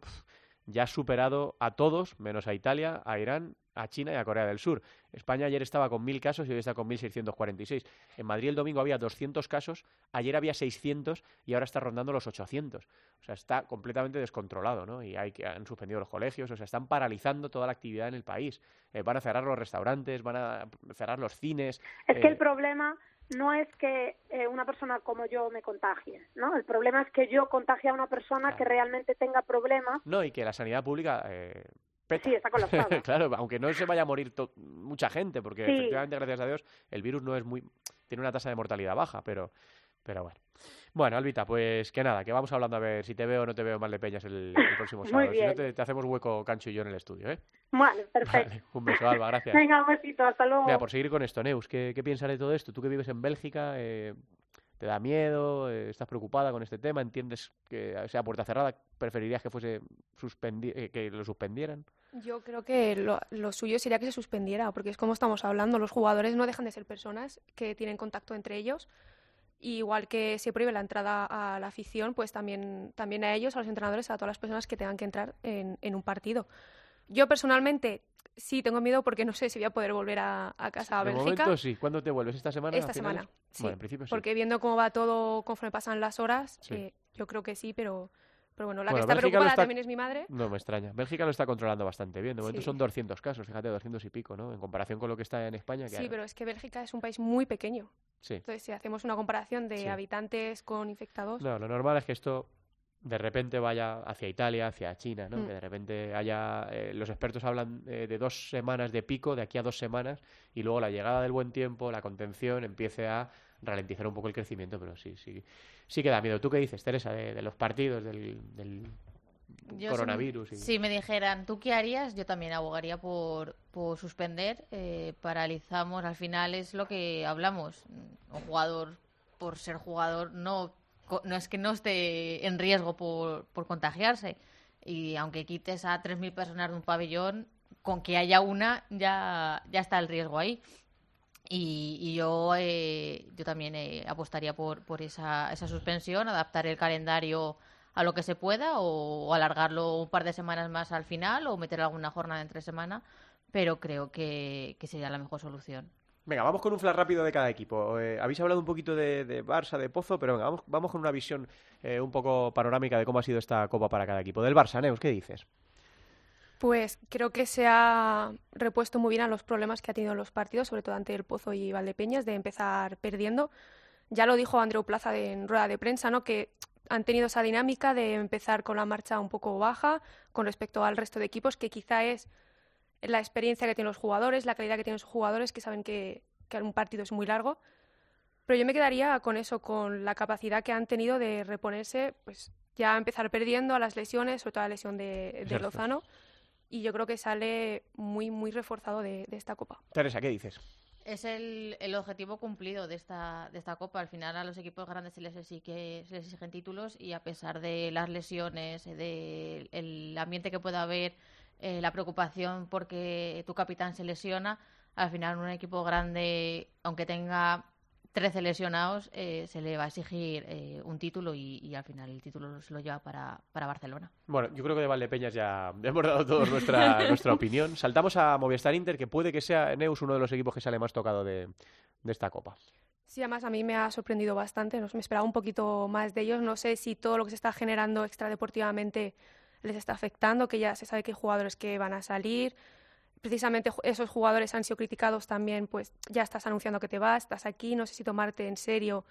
ya ha superado a todos, menos a Italia, a Irán, a China y a Corea del Sur. España ayer estaba con 1.000 casos y hoy está con 1.646. En Madrid el domingo había 200 casos, ayer había 600 y ahora está rondando los 800. O sea, está completamente descontrolado, ¿no? Y hay que, han suspendido los colegios, o sea, están paralizando toda la actividad en el país. Eh, van a cerrar los restaurantes, van a cerrar los cines. Es que eh, el problema no es que eh, una persona como yo me contagie, ¿no? El problema es que yo contagie a una persona que realmente tenga problemas. No, y que la sanidad pública eh, Sí, está colapsada. claro, aunque no se vaya a morir mucha gente, porque Sí. efectivamente, gracias a Dios, el virus no es muy... tiene una tasa de mortalidad baja, pero, pero bueno. Bueno, Albita, pues que nada, que vamos hablando a ver si te veo o no te veo mal de peñas el, el próximo sábado. Si no, te, te hacemos hueco Cancho y yo en el estudio, ¿eh? Vale, perfecto. Vale, un beso, Alba, gracias. Venga, un besito, hasta luego. Mira, por seguir con esto, Neus, ¿qué, qué piensas de todo esto? Tú que vives en Bélgica, eh, ¿te da miedo? Eh, ¿Estás preocupada con este tema? ¿Entiendes que sea puerta cerrada? ¿Preferirías que fuese eh, que lo suspendieran? Yo creo que lo, lo suyo sería que se suspendiera, porque es como estamos hablando, los jugadores no dejan de ser personas que tienen contacto entre ellos. Igual que se prohíbe la entrada a la afición, pues también, también a ellos, a los entrenadores, a todas las personas que tengan que entrar en, en un partido. Yo personalmente sí tengo miedo porque no sé si voy a poder volver a, a casa a de Bélgica. momento sí. ¿Cuándo te vuelves? ¿Esta semana? Esta semana, sí. Bueno, en principio sí. Porque viendo cómo va todo conforme pasan las horas, Sí. eh, yo creo que sí, pero, pero bueno, la Bueno, que está Bélgica preocupada está- también es mi madre. No me extraña. Bélgica lo está controlando bastante bien. De momento Sí. son 200 casos, fíjate, 200 y pico, ¿no? En comparación con lo que está en España. Que Sí, pero es que Bélgica es un país muy pequeño. Sí. Entonces, si hacemos una comparación de Sí. habitantes con infectados, No, lo normal es que esto de repente vaya hacia Italia, hacia China, ¿no? Mm. Que de repente haya... eh, los expertos hablan eh, de dos semanas de pico, de aquí a dos semanas, y luego la llegada del buen tiempo, la contención, empiece a ralentizar un poco el crecimiento, pero sí, sí, sí que da miedo. ¿Tú qué dices, Teresa, de, de los partidos, del, del Yo si- coronavirus? y- Si me dijeran, ¿tú qué harías? Yo también abogaría por, por suspender. eh, paralizamos, al final es lo que hablamos. Un jugador, por ser jugador, no, no es que no esté en riesgo por, por contagiarse. Y aunque quites a 3.000 personas de un pabellón, con que haya una, ya, ya está el riesgo ahí. Y, yo, eh, yo también eh, apostaría por, por esa, esa suspensión, adaptar el calendario a lo que se pueda o, alargarlo un par de semanas más al final o meter alguna jornada entre semana, pero creo que, que sería la mejor solución. Venga, vamos con un flash rápido de cada equipo. Eh, habéis hablado un poquito de, Barça, de Pozo, pero venga, vamos, con una visión eh, un poco panorámica de cómo ha sido esta Copa para cada equipo. Del Barça, Neus, ¿qué dices? pues creo que se ha repuesto muy bien a los problemas que ha tenido en los partidos, sobre todo ante el Pozo y Valdepeñas, de empezar perdiendo. Ya lo dijo Andreu Plaza en rueda de prensa, ¿no? Que han tenido esa dinámica de empezar con la marcha un poco baja con respecto al resto de equipos, que quizá es la experiencia que tienen los jugadores, la calidad que tienen los jugadores, que saben que, que un partido es muy largo. Pero yo me quedaría con eso, con la capacidad que han tenido de reponerse, pues ya empezar perdiendo a las lesiones, sobre todo a la lesión de, de. Lozano. Y yo creo que sale muy, muy reforzado de, de esta copa. Teresa, ¿qué dices? Es el, el objetivo cumplido de esta, de esta Copa. Al final a los equipos grandes se les exige, se les exigen títulos y a pesar de las lesiones, del el ambiente que pueda haber, eh, la preocupación porque tu capitán se lesiona, al final un equipo grande, aunque tenga 13 lesionados, eh, se le va a exigir eh, un título y, y al final el título se lo lleva para, para Barcelona. Bueno, yo creo que de Valdepeñas ya hemos dado todos nuestra, nuestra opinión. Saltamos a Movistar Inter, que puede que sea Neus uno de los equipos que sale más tocado de, de esta Copa. Sí, además a mí me ha sorprendido bastante, no me esperaba un poquito más de ellos, no sé si todo lo que se está generando extradeportivamente les está afectando, que ya se sabe hay jugadores que van a salir, precisamente esos jugadores han sido criticados también, pues ya estás anunciando que te vas, estás aquí, no sé si tomarte en serio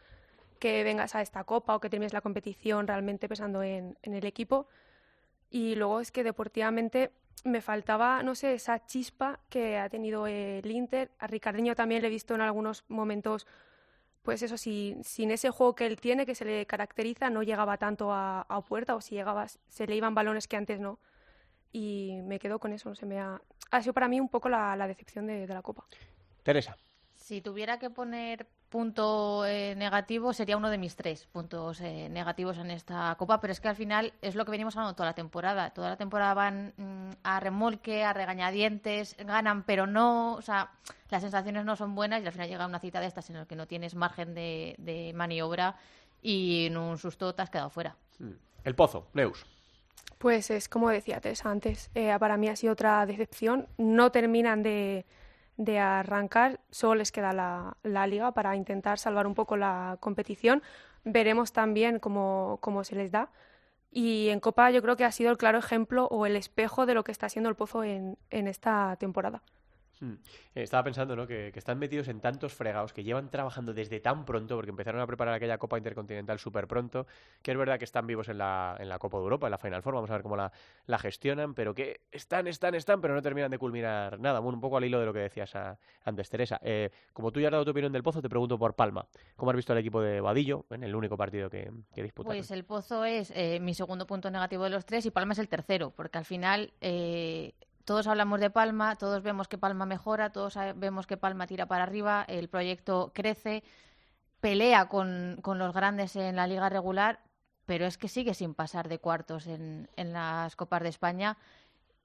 que vengas a esta copa o que termines la competición realmente pensando en, en el equipo. Y luego es que deportivamente me faltaba, no sé, esa chispa que ha tenido el Inter. A Ricardiño también le he visto en algunos momentos, pues eso, si, sin ese juego que él tiene, que se le caracteriza, no llegaba tanto a, puerta o si llegaba, se le iban balones que antes no. Y me quedo con eso, no sé, me ha, sido para mí un poco la, decepción de, de la Copa. Teresa. Si tuviera que poner punto eh, negativo, sería uno de mis tres puntos eh, negativos en esta Copa, pero es que al final es lo que venimos hablando toda la temporada. Toda la temporada van mm, a remolque, a regañadientes, ganan pero no, o sea, las sensaciones no son buenas y al final llega una cita de estas en la que no tienes margen de, de maniobra y en un susto te has quedado fuera. El Pozo, Neus. Pues es como decía Teresa antes, eh, para mí ha sido otra decepción. No terminan de, de arrancar, solo les queda la, la liga para intentar salvar un poco la competición. Veremos también cómo, cómo se les da. Y en Copa yo creo que ha sido el claro ejemplo o el espejo de lo que está siendo el Pozo en, en esta temporada. Hmm. Eh, Estaba pensando, ¿no? Que, que están metidos en tantos fregados, que llevan trabajando desde tan pronto, porque empezaron a preparar aquella Copa Intercontinental súper pronto, que es verdad que están vivos en la, en la Copa de Europa, en la Final Four, vamos a ver cómo la, la gestionan, pero que están, están, están, pero no terminan de culminar nada. Bueno, un poco al hilo de lo que decías a- antes, Teresa. Eh, como tú ya has dado tu opinión del Pozo, te pregunto por Palma. ¿Cómo has visto al equipo de Vadillo en el único partido que, que disputaron? Pues el Pozo es eh, mi segundo punto negativo de los tres y Palma es el tercero, porque al final eh, todos hablamos de Palma, todos vemos que Palma mejora, todos vemos que Palma tira para arriba, el proyecto crece, pelea con, con los grandes en la liga regular, pero es que sigue sin pasar de cuartos en, en las Copas de España.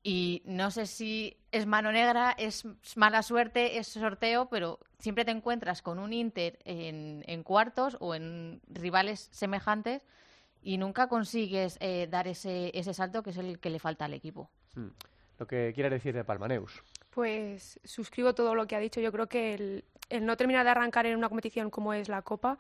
Y no sé si es mano negra, es mala suerte, es sorteo, pero siempre te encuentras con un Inter en, en cuartos o en rivales semejantes y nunca consigues eh, dar ese, ese salto que es el que le falta al equipo. Hmm. Lo que quieres decir de Palma, Neus. Pues suscribo todo lo que ha dicho. Yo creo que el, el no terminar de arrancar en una competición como es la Copa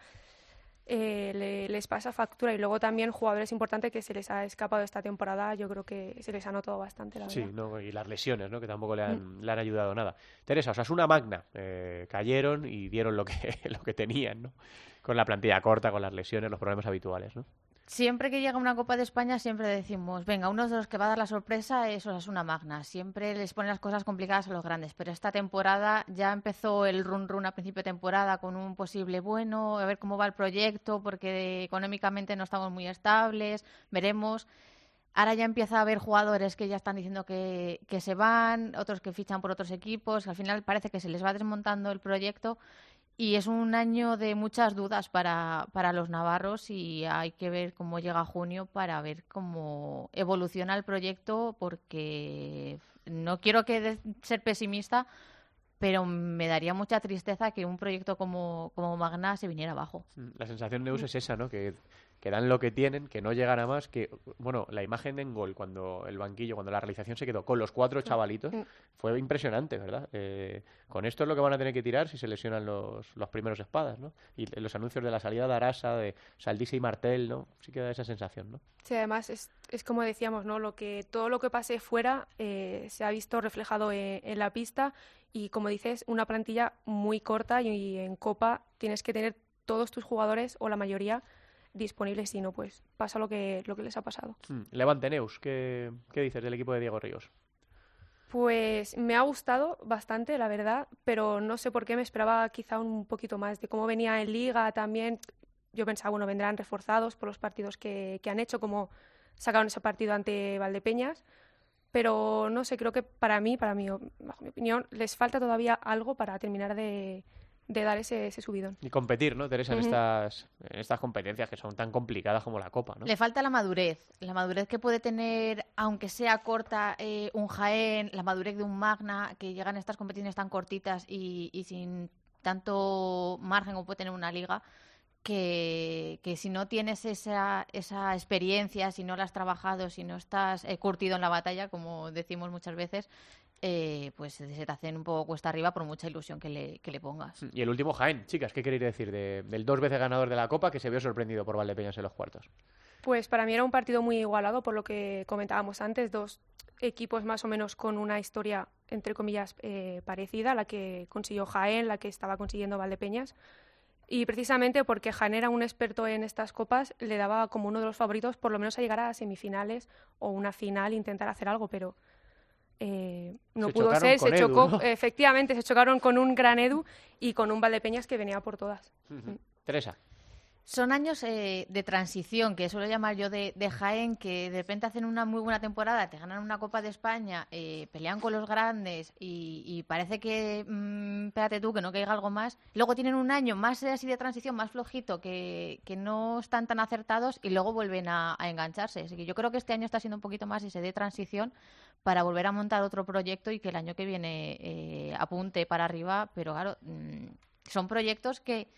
eh, le- les pasa factura. Y luego también jugadores importantes que se les ha escapado esta temporada, yo creo que se les ha notado bastante, la Sí, no, y las lesiones, ¿no? Que tampoco le han, le han ayudado nada. Teresa, o sea, es una magna. eh, cayeron y dieron lo que, lo que tenían, ¿no? Con la plantilla corta, con las lesiones, los problemas habituales, ¿no? Siempre que llega una Copa de España, siempre decimos, venga, uno de los que va a dar la sorpresa es una Magna. Siempre les ponen las cosas complicadas a los grandes, pero esta temporada ya empezó el run run a principio de temporada con un posible bueno, a ver cómo va el proyecto, porque económicamente no estamos muy estables, veremos. Ahora ya empieza a haber jugadores que ya están diciendo que, que se van, otros que fichan por otros equipos. Al final parece que se les va desmontando el proyecto y es un año de muchas dudas para, para los navarros y hay que ver cómo llega junio para ver cómo evoluciona el proyecto porque no quiero que ser pesimista, pero me daría mucha tristeza que un proyecto como, como Magna se viniera abajo. Mm, La sensación de Neus es esa, ¿no? Que, que dan lo que tienen, que no llegan a más, que, bueno, la imagen en gol, cuando el banquillo, cuando la realización se quedó con los cuatro chavalitos, Mm. fue impresionante, ¿verdad? Eh, con esto es lo que van a tener que tirar si se lesionan los, los primeros espadas, ¿no? Y los anuncios de la salida de Arasa, de Saldise y Martel, ¿no? Sí que da esa sensación, ¿no? Sí, además es, es como decíamos, ¿no? Lo que, todo lo que pase fuera eh, se ha visto reflejado en, en la pista y, como dices, una plantilla muy corta y, en Copa tienes que tener todos tus jugadores o la mayoría disponibles, si no, pues pasa lo que, lo que les ha pasado. Mm, Levante, Neus, ¿qué, qué dices del equipo de Diego Ríos? Pues me ha gustado bastante, la verdad, pero no sé por qué me esperaba quizá un poquito más de cómo venía en liga también. Yo pensaba, bueno, vendrán reforzados por los partidos que, que han hecho, como sacaron ese partido ante Valdepeñas, pero no sé, creo que para mí, para mí, o bajo mi opinión, les falta todavía algo para terminar de, de dar ese, ese subidón. Y competir, ¿no, Teresa, en, estas, en estas competencias que son tan complicadas como la Copa, ¿no? Le falta la madurez, la madurez que puede tener, aunque sea corta, eh, un Jaén, la madurez de un Magna, que llegan a estas competiciones tan cortitas y, y sin tanto margen como puede tener una liga, que, que si no tienes esa, esa experiencia, si no la has trabajado, si no estás eh, curtido en la batalla, como decimos muchas veces, eh, pues se te hacen un poco cuesta arriba por mucha ilusión que le, que le pongas. Y el último Jaén, chicas, ¿qué queréis decir de- del dos veces ganador de la Copa que se vio sorprendido por Valdepeñas en los cuartos? Pues para mí era un partido muy igualado, por lo que comentábamos antes, dos equipos más o menos con una historia, entre comillas, eh, parecida, la que consiguió Jaén, la que estaba consiguiendo Valdepeñas. Y precisamente porque Jaén era un experto en estas copas, le daba como uno de los favoritos, por lo menos a llegar a semifinales o una final, intentar hacer algo, pero eh, no Se pudo ser, se Edu, chocó, ¿no? efectivamente, se chocaron con un gran Edu y con un Valdepeñas que venía por todas. Teresa. Son años eh, de transición, que suelo llamar yo de, Jaén, que de repente hacen una muy buena temporada, te ganan una Copa de España, eh, pelean con los grandes y, y parece que, mm, espérate tú, que no caiga algo más. Luego tienen un año más así de transición, más flojito, que, que no están tan acertados y luego vuelven a, a engancharse. Así que yo creo que este año está siendo un poquito más ese de transición para volver a montar otro proyecto y que el año que viene eh, apunte para arriba, pero claro, mm, son proyectos que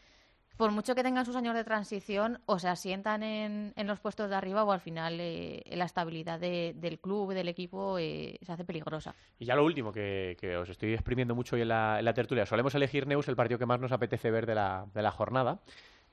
por mucho que tengan sus años de transición, o se asientan en, en los puestos de arriba o al final eh, la estabilidad de- del club, del equipo, eh, se hace peligrosa. Y ya lo último, que, que os estoy exprimiendo mucho hoy en la, en la tertulia. Solemos elegir, Neus, el partido que más nos apetece ver de la, de la jornada,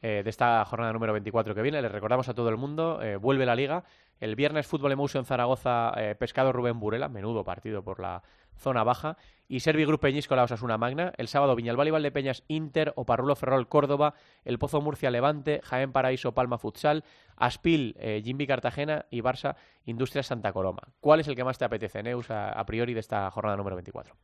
eh, de esta jornada número 24 que viene. Le recordamos a todo el mundo, eh, vuelve la liga. El viernes Fútbol Emotion Zaragoza, eh, Pescado Rubén Burela, menudo partido por la zona baja. Y Servi Grup Peñíscola Osasuna Magna. El sábado Viñalbal y Valdepeñas Inter, Oparrulo Ferrol Córdoba, El Pozo Murcia Levante, Jaén Paraíso Palma Futsal, Aspil eh, Jimbi Cartagena y Barça Industrias Santa Coloma. ¿Cuál es el que más te apetece, Neus, a, a priori de esta jornada número 24?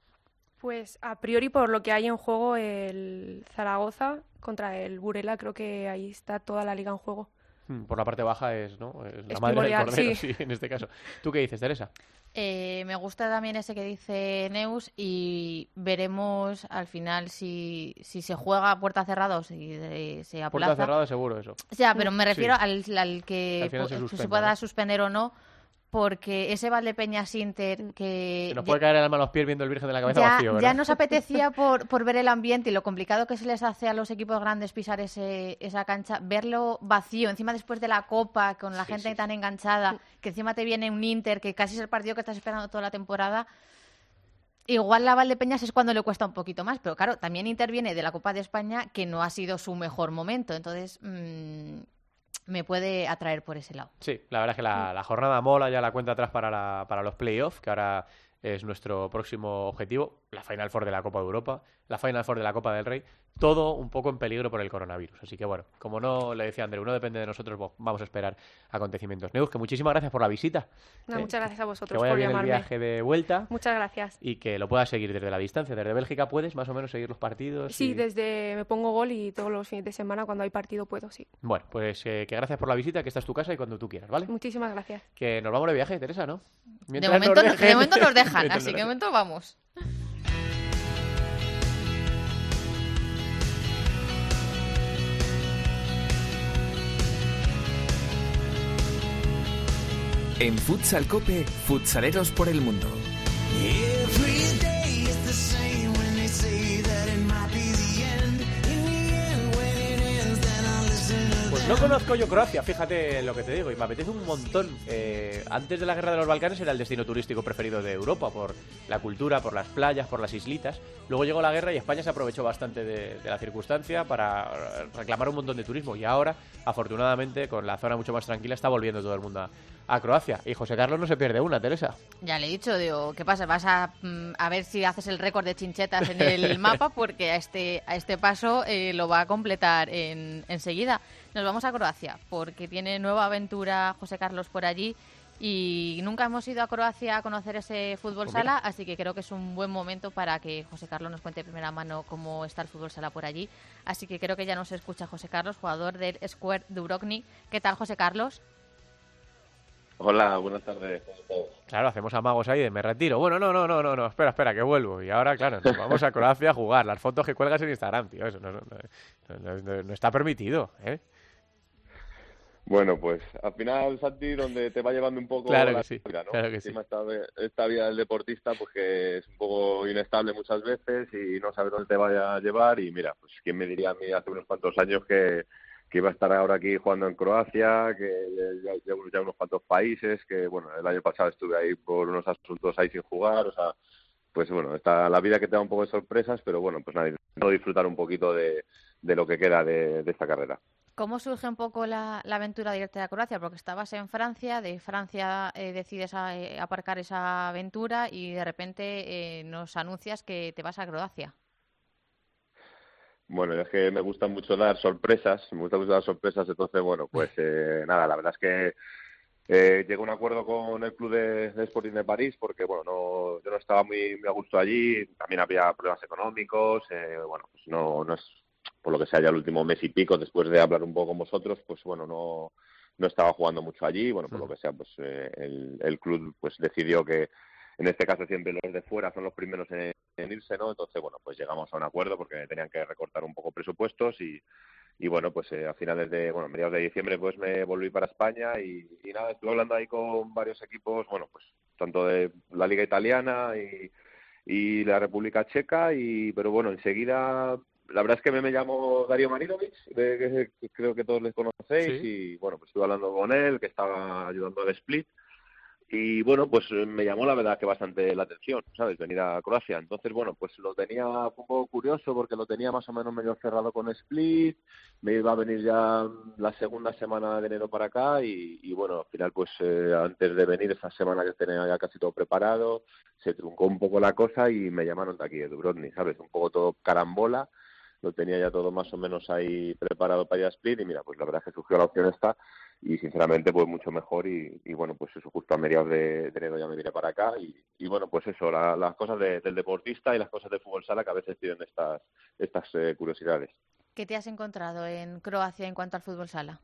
Pues a priori por lo que hay en juego el Zaragoza contra el Burela, creo que ahí está toda la liga en juego. Hmm, Por la parte baja es, ¿no? Es la Es madre del cordero, sí. sí, en este caso. ¿Tú qué dices, Teresa? Eh, me gusta también ese que dice Neus y veremos al final si, si se juega a puerta cerrada o si se aplaza. Puerta cerrada seguro eso. Ya, pero me Sí. refiero al, al que Al se pueda ¿no? suspender o no, porque ese Valdepeñas Inter que Se nos ya- puede caer el alma a los pies viendo el Virgen de la Cabeza ya, vacío, ¿verdad? ya nos apetecía por, por ver el ambiente y lo complicado que se les hace a los equipos grandes pisar ese, esa cancha, verlo vacío, encima después de la Copa, con la Sí, gente sí, tan enganchada, que encima te viene un Inter, que casi es el partido que estás esperando toda la temporada. Igual la Valdepeñas es cuando le cuesta un poquito más, pero claro, también interviene de la Copa de España, que no ha sido su mejor momento, entonces mm, me puede atraer por ese lado. Sí, la verdad es que la, la jornada mola, ya la cuenta atrás para, la- para los playoffs, que ahora es nuestro próximo objetivo, la Final Four de la Copa de Europa, la Final Four de la Copa del Rey, todo un poco en peligro por el coronavirus. Así que bueno, como no le decía Andreu, no depende de nosotros, vamos a esperar acontecimientos. Neus, que muchísimas gracias por la visita. Eh, muchas gracias a Que vosotros vaya por bien el llamarme. viaje de vuelta Muchas gracias. y que lo puedas seguir desde la distancia. Desde Bélgica puedes más o menos seguir los partidos. Sí, y- desde me pongo gol y todos los fines de semana cuando hay partido puedo, sí. Bueno, pues eh, que gracias por la visita, que esta es tu casa y cuando tú quieras, ¿vale? Muchísimas gracias. Que nos vamos de viaje, Teresa, ¿no? De momento, de nos dejan, así que de momento vamos. En Futsal Cope, futsaleros por el mundo. Every day is the same when they say that it might be the end. In the end, when it ends, then I'll listen to Pues no conozco yo Croacia, fíjate lo que te digo, y me apetece un montón. Eh, antes de la guerra de los Balcanes era el destino turístico preferido de Europa, por la cultura, por las playas, por las islitas. Luego llegó la guerra y España se aprovechó bastante de, de la circunstancia para reclamar un montón de turismo. Y ahora, afortunadamente, con la zona mucho más tranquila, está volviendo todo el mundo a, a Croacia. Y José Carlos no se pierde una, Teresa. Ya le he dicho, digo, ¿qué pasa? Vas a, mm, a ver si haces el récord de chinchetas en el mapa, porque a este, a este paso eh, lo va a completar en, enseguida. Nos vamos a Croacia, porque tiene nueva aventura José Carlos por allí. Y nunca hemos ido a Croacia a conocer ese fútbol Pues sala, así que creo que es un buen momento para que José Carlos nos cuente de primera mano cómo está el fútbol sala por allí. Así que creo que ya nos escucha José Carlos, jugador del Square Dubrovnik. ¿Qué tal, José Carlos? Hola, buenas tardes. Claro, hacemos amagos ahí de me retiro. Bueno, no, no, no, no, no, espera, espera, que vuelvo. Y ahora, claro, nos vamos a Croacia a jugar. Las fotos que cuelgas en Instagram, tío, eso no, no, no- no- está permitido, ¿eh? Bueno, pues al final, Santi, donde te va llevando un poco Claro la que sí, vida, ¿no? claro que sí. Esta, esta vida del deportista, pues que es un poco inestable muchas veces y no sabes dónde te vaya a llevar. Y mira, pues quién me diría a mí hace unos cuantos años que, que iba a estar ahora aquí jugando en Croacia, que ya, ya, ya unos cuantos países, que bueno, el año pasado estuve ahí por unos asuntos ahí sin jugar, o sea, pues bueno, está la vida que te da un poco de sorpresas, pero bueno, pues nada, disfrutar un poquito de, de lo que queda de, de esta carrera. ¿Cómo surge un poco la, aventura de irte a Croacia? Porque estabas en Francia, de Francia eh, decides a- eh, aparcar esa aventura y de repente eh, nos anuncias que te vas a Croacia. Bueno, es que me gusta mucho dar sorpresas, me gusta mucho dar sorpresas, entonces, bueno, pues eh, nada, la verdad es que eh, llegué a un acuerdo con el club de, de Sporting de París porque, bueno, no, yo no estaba muy, muy a gusto allí, también había problemas económicos, eh, bueno, pues no, no es, por lo que sea, ya el último mes y pico, después de hablar un poco con vosotros, pues bueno, no, no estaba jugando mucho allí, bueno, por lo que sea, pues eh, el, el club pues decidió que en este caso siempre los de fuera son los primeros en, en irse, ¿no? Entonces, bueno, pues llegamos a un acuerdo porque tenían que recortar un poco presupuestos y, y bueno, pues eh, a finales de, bueno, mediados de diciembre pues me volví para España y, y nada, estuve hablando ahí con varios equipos, bueno, pues tanto de la Liga Italiana y, y la República Checa y pero bueno, enseguida la verdad es que me, me llamo Darío que, que creo que todos les conocéis, y bueno, pues estuve hablando con él, que estaba ayudando al Split, y bueno, pues eh, me llamó la verdad que bastante la atención, ¿sabes? Venir a Croacia. Entonces, bueno, pues lo tenía un poco curioso porque lo tenía más o menos medio cerrado con Split, me iba a venir ya la segunda semana de enero para acá y, y bueno, al final pues eh, antes de venir esa semana que tenía ya casi todo preparado, se truncó un poco la cosa y me llamaron de aquí, de Dubrovnik, ¿sabes? Un poco todo carambola, lo tenía ya todo más o menos ahí preparado para ir Split y mira, pues la verdad es que surgió la opción esta y sinceramente pues mucho mejor y, y bueno pues eso justo a mediados de, de enero ya me vine para acá y, y bueno pues eso la- las cosas de- del deportista y las cosas de fútbol sala que a veces tienen estas estas eh, curiosidades ¿Qué te has encontrado en Croacia en cuanto al fútbol sala?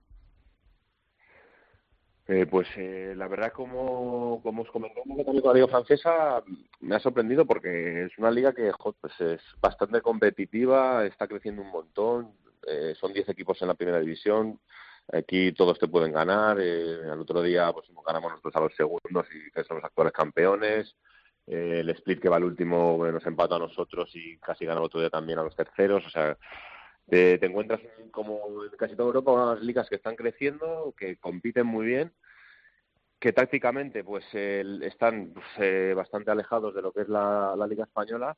Eh, pues eh, la verdad, como, como os comenté un poco también con la Liga Francesa, me ha sorprendido porque es una liga que jo, pues es bastante competitiva, está creciendo un montón, eh, son 10 equipos en la primera división, aquí todos te pueden ganar, eh, al otro día pues ganamos nosotros a los segundos y que son los actuales campeones, eh, el split que va al último eh, nos empató a nosotros y casi gana el otro día también a los terceros, o sea, te, te encuentras como en casi toda Europa unas ligas que están creciendo, que compiten muy bien, que tácticamente pues el- están pues, eh, bastante alejados de lo que es la liga española,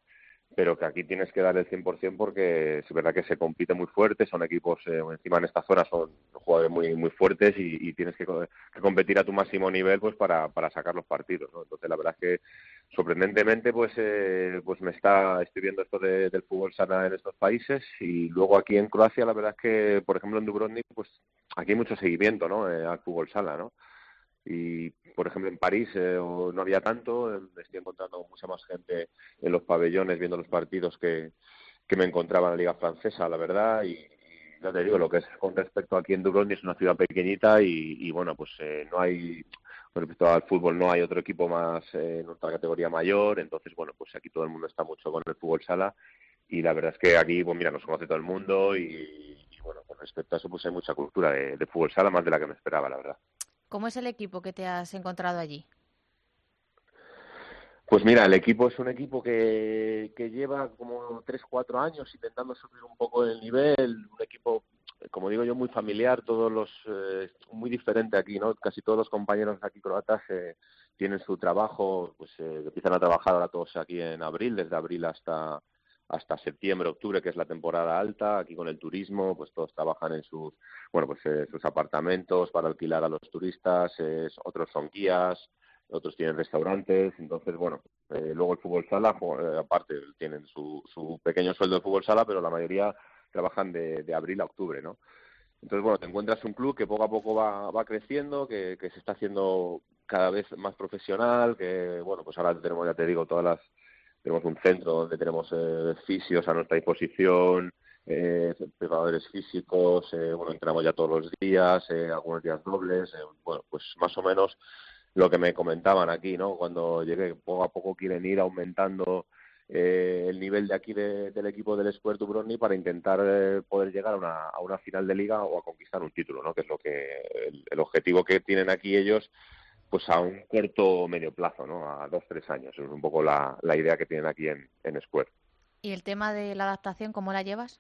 pero que aquí tienes que dar el 100% porque es verdad que se compite muy fuerte, son equipos eh, encima en esta zona son jugadores muy muy fuertes y, tienes que, que competir a tu máximo nivel pues para, para sacar los partidos, ¿no? Entonces la verdad es que sorprendentemente pues eh, pues me está estoy viendo esto de- del fútbol sana en estos países y luego aquí en Croacia la verdad es que por ejemplo en Dubrovnik pues aquí hay mucho seguimiento ¿no? Eh, al fútbol sala ¿no? Y por ejemplo en París eh, no había tanto me estoy encontrando mucha más gente en los pabellones viendo los partidos que, que me encontraba en la liga francesa la verdad y, ya te digo lo que es con respecto aquí en Dubrovnik es una ciudad pequeñita y, bueno pues eh, no hay con respecto al fútbol no hay otro equipo más eh, en otra categoría mayor entonces bueno pues aquí todo el mundo está mucho con el fútbol sala y la verdad es que aquí pues mira nos conoce todo el mundo y, bueno con respecto a eso pues hay mucha cultura de fútbol sala más de la que me esperaba la verdad ¿Cómo es el equipo que te has encontrado allí? Pues mira, el equipo es un equipo que, que lleva como 3, 4 años intentando subir un poco el nivel, un equipo, como digo yo, muy familiar, todos los, eh, muy diferente aquí, ¿no? Casi todos los compañeros aquí croatas eh, tienen su trabajo, pues eh, empiezan a trabajar ahora todos aquí en abril, desde abril hasta hasta septiembre, octubre, que es la temporada alta, aquí con el turismo, pues todos trabajan en sus, bueno, pues eh, sus apartamentos para alquilar a los turistas, eh, otros son guías, otros tienen restaurantes, entonces, bueno, eh, luego el fútbol sala, eh, aparte, tienen su, su pequeño sueldo de fútbol sala, pero la mayoría trabajan de, de abril a octubre, ¿no? Entonces, bueno, te encuentras un club que poco a poco va, va creciendo, que, que se está haciendo cada vez más profesional, que, bueno, pues ahora tenemos, ya te digo, todas las, tenemos un centro donde tenemos eh, fisios a nuestra disposición, eh, preparadores físicos, eh, bueno, entrenamos ya todos los días, eh, algunos días dobles, eh, bueno, pues más o menos lo que me comentaban aquí, ¿no? Cuando llegué, poco a poco quieren ir aumentando eh, el nivel de aquí de- del equipo del Square Dubrovnik para intentar eh, poder llegar a una, a una final de liga o a conquistar un título, ¿no? Que es lo que el, el objetivo que tienen aquí ellos, pues a un corto o medio plazo, ¿no? A dos tres años. Es un poco la, la idea que tienen aquí en, en Square. ¿Y el tema de la adaptación, cómo la llevas?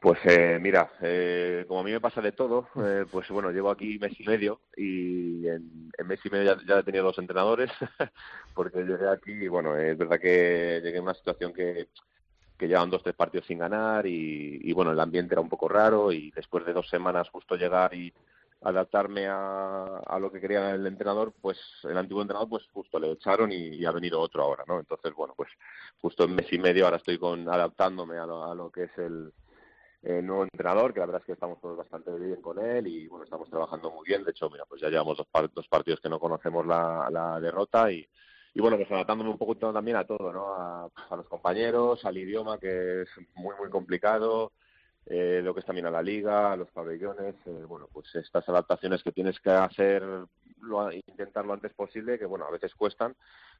Pues eh, mira, eh, como a mí me pasa de todo, eh, pues bueno, llevo aquí mes y medio y en, en mes y medio ya, ya he tenido dos entrenadores porque llegué aquí y bueno, es verdad que llegué en una situación que, que llevan dos, tres partidos sin ganar y, y bueno, el ambiente era un poco raro y después de dos semanas justo llegar y adaptarme a, a lo que quería el entrenador, pues el antiguo entrenador pues justo le echaron y, ha venido otro ahora, ¿no? Entonces, bueno, pues justo en mes y medio ahora estoy con adaptándome a lo, a lo que es el, nuevo entrenador, que la verdad es que estamos todos bastante bien con él y bueno, estamos trabajando muy bien. De hecho, mira, pues ya llevamos dos, par- dos partidos que no conocemos la, la derrota y, y bueno, pues adaptándome un poco también a todo, ¿no? A los compañeros, al idioma que es muy, muy complicado, eh, lo que es también a la liga, a los pabellones, eh, bueno, pues estas adaptaciones que tienes que hacer, lo, intentar lo antes posible, que bueno, a veces cuestan,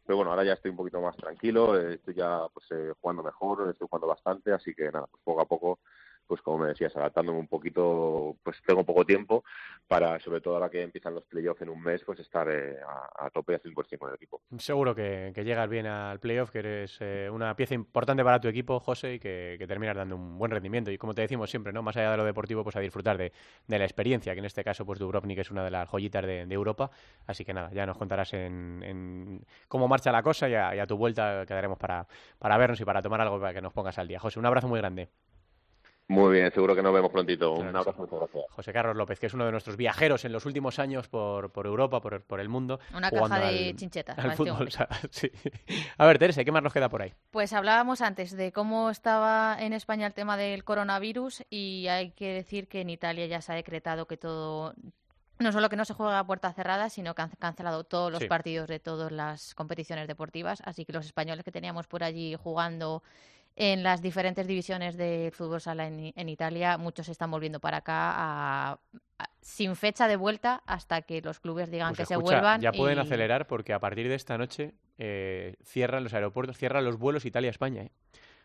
pero bueno, ahora ya estoy un poquito más tranquilo, eh, estoy ya pues eh, jugando mejor, estoy jugando bastante, así que nada, pues poco a poco pues como me decías, adaptándome un poquito, pues tengo poco tiempo para, sobre todo ahora que empiezan los playoffs en un mes, pues estar eh, a, a, tope al 100% con el equipo. Seguro que, que, llegas bien al playoff, que eres eh, una pieza importante para tu equipo, José, y que, terminas dando un buen rendimiento. Y como te decimos siempre, ¿no? Más allá de lo deportivo, pues a disfrutar de, de la experiencia, que en este caso, pues Dubrovnik es una de las joyitas de, de Europa. Así que nada, ya nos contarás en, en cómo marcha la cosa y a, y a, tu vuelta quedaremos para, para vernos y para tomar algo para que nos pongas al día. José, un abrazo muy grande. Muy bien, seguro que nos vemos prontito. Un abrazo, muchas gracias. José Carlos López, que es uno de nuestros viajeros en los últimos años por, por Europa, por, por el mundo. Una caja de al, chinchetas. Al fútbol, sí. A ver, Teresa, ¿qué más nos queda por ahí? Pues hablábamos antes de cómo estaba en España el tema del coronavirus y hay que decir que en Italia ya se ha decretado que todo no solo que no se juega a puerta cerrada, sino que han cancelado todos los Sí. partidos de todas las competiciones deportivas. Así que los españoles que teníamos por allí jugando en las diferentes divisiones del fútbol sala en, en Italia, muchos se están volviendo para acá a- a- sin fecha de vuelta hasta que los clubes digan Pues que se vuelvan. Ya pueden y- acelerar porque a partir de esta noche eh, cierran los aeropuertos, cierran los vuelos Italia-España. ¿eh?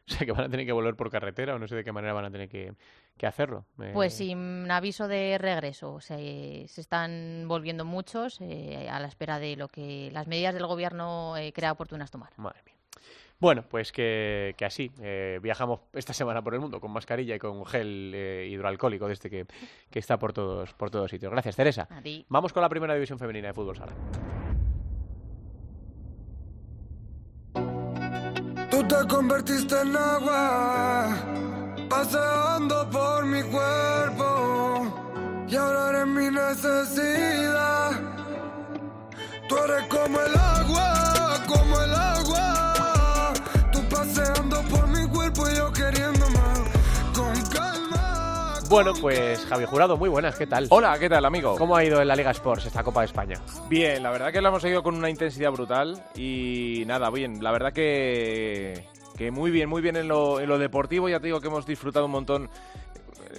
O sea que van a tener que volver por carretera o no sé de qué manera van a tener que, que hacerlo. Eh, Pues sin aviso de regreso. Se, se están volviendo muchos eh, a la espera de lo que las medidas del gobierno eh, crea oportunas tomar. Madre mía. Bueno, pues que, que así eh, viajamos esta semana por el mundo con mascarilla y con gel eh, hidroalcohólico de este que, que está por todos, por todos sitios. Gracias, Teresa. A ti. Vamos con la primera división femenina de fútbol sala. Tú te convertiste en agua, paseando por mi cuerpo. Y ahora eres mi necesidad. Tú eres como el agua, como el agua. Cuerpo y yo queriendo más. Con calma. Bueno, pues Javi Jurado, muy buenas, ¿qué tal? Hola, ¿qué tal, amigo? ¿Cómo ha ido en la Liga Sports esta Copa de España? Bien, la verdad que lo hemos seguido con una intensidad brutal y nada, bien, la verdad que, que muy bien, muy bien en lo, en lo deportivo, ya te digo que hemos disfrutado un montón.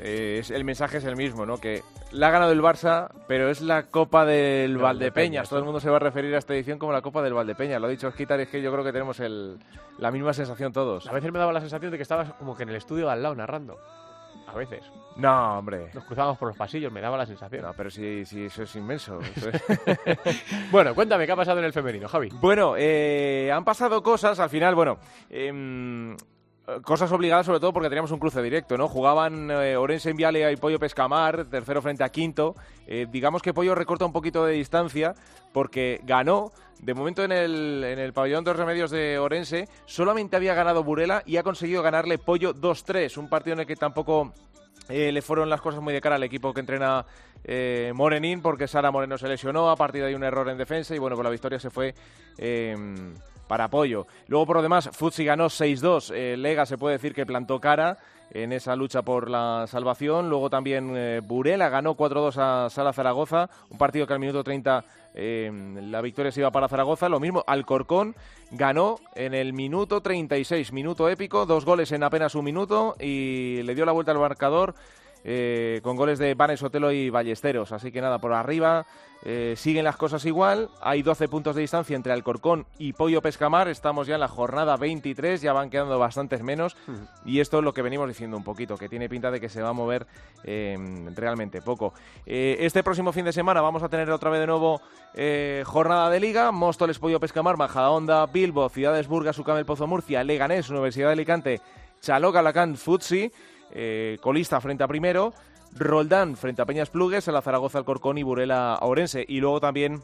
Eh, es- el mensaje es el mismo, ¿no? Que la ha ganado el Barça, pero es la Copa del Valdepeñas. Valdepeñas, Todo el mundo se va a referir a esta edición como la Copa del Valdepeñas. Lo ha dicho Osquitar, y es que yo creo que tenemos el, la misma sensación todos. A veces me daba la sensación de que estabas como que en el estudio al lado narrando. A veces. No, hombre. Nos cruzábamos por los pasillos, me daba la sensación. No, pero sí, sí, eso es inmenso. eso es- Bueno, cuéntame, ¿qué ha pasado en el femenino, Javi? Bueno, eh, han pasado cosas, al final, bueno, em, cosas obligadas sobre todo porque teníamos un cruce directo, ¿no? Jugaban eh, Orense en Viale y Pollo Pescamar, tercero frente a quinto. Eh, digamos que Pollo recorta un poquito de distancia porque ganó, de momento en el, en el pabellón de los remedios de Orense, solamente había ganado Burela y ha conseguido ganarle Pollo 2-3, un partido en el que tampoco eh, le fueron las cosas muy de cara al equipo que entrena eh, Morenín porque Sara Moreno se lesionó, a partir de ahí un error en defensa y bueno, con la victoria se fue eh, para apoyo. Luego por lo demás, Futsi ganó 6-2, eh, Lega se puede decir que plantó cara en esa lucha por la salvación. Luego también eh, Burela ganó 4-2 a Sala Zaragoza, un partido que al minuto 30 eh, la victoria se iba para Zaragoza. Lo mismo, Alcorcón ganó en el minuto 36, minuto épico, dos goles en apenas un minuto y le dio la vuelta al marcador. Eh, con goles de Vanes Otelo y Ballesteros. Así que nada, por arriba eh, siguen las cosas igual. Hay 12 puntos de distancia entre Alcorcón y Pollo Pescamar. Estamos ya en la jornada 23, ya van quedando bastantes menos. Y esto es lo que venimos diciendo un poquito, que tiene pinta de que se va a mover eh, realmente poco. Eh, este próximo fin de semana vamos a tener otra vez de nuevo jornada de liga. Móstoles, Pollo Pescamar, Majadahonda, Bilbo, Ciudades Burgas, Ucamel Pozo Murcia, Leganés, Universidad de Alicante, Chaló, Galacán, Futsi, eh, colista frente a primero, Roldán frente a Peñas Plugues, a la Zaragoza, Alcorcón y Burela a Orense. Y luego también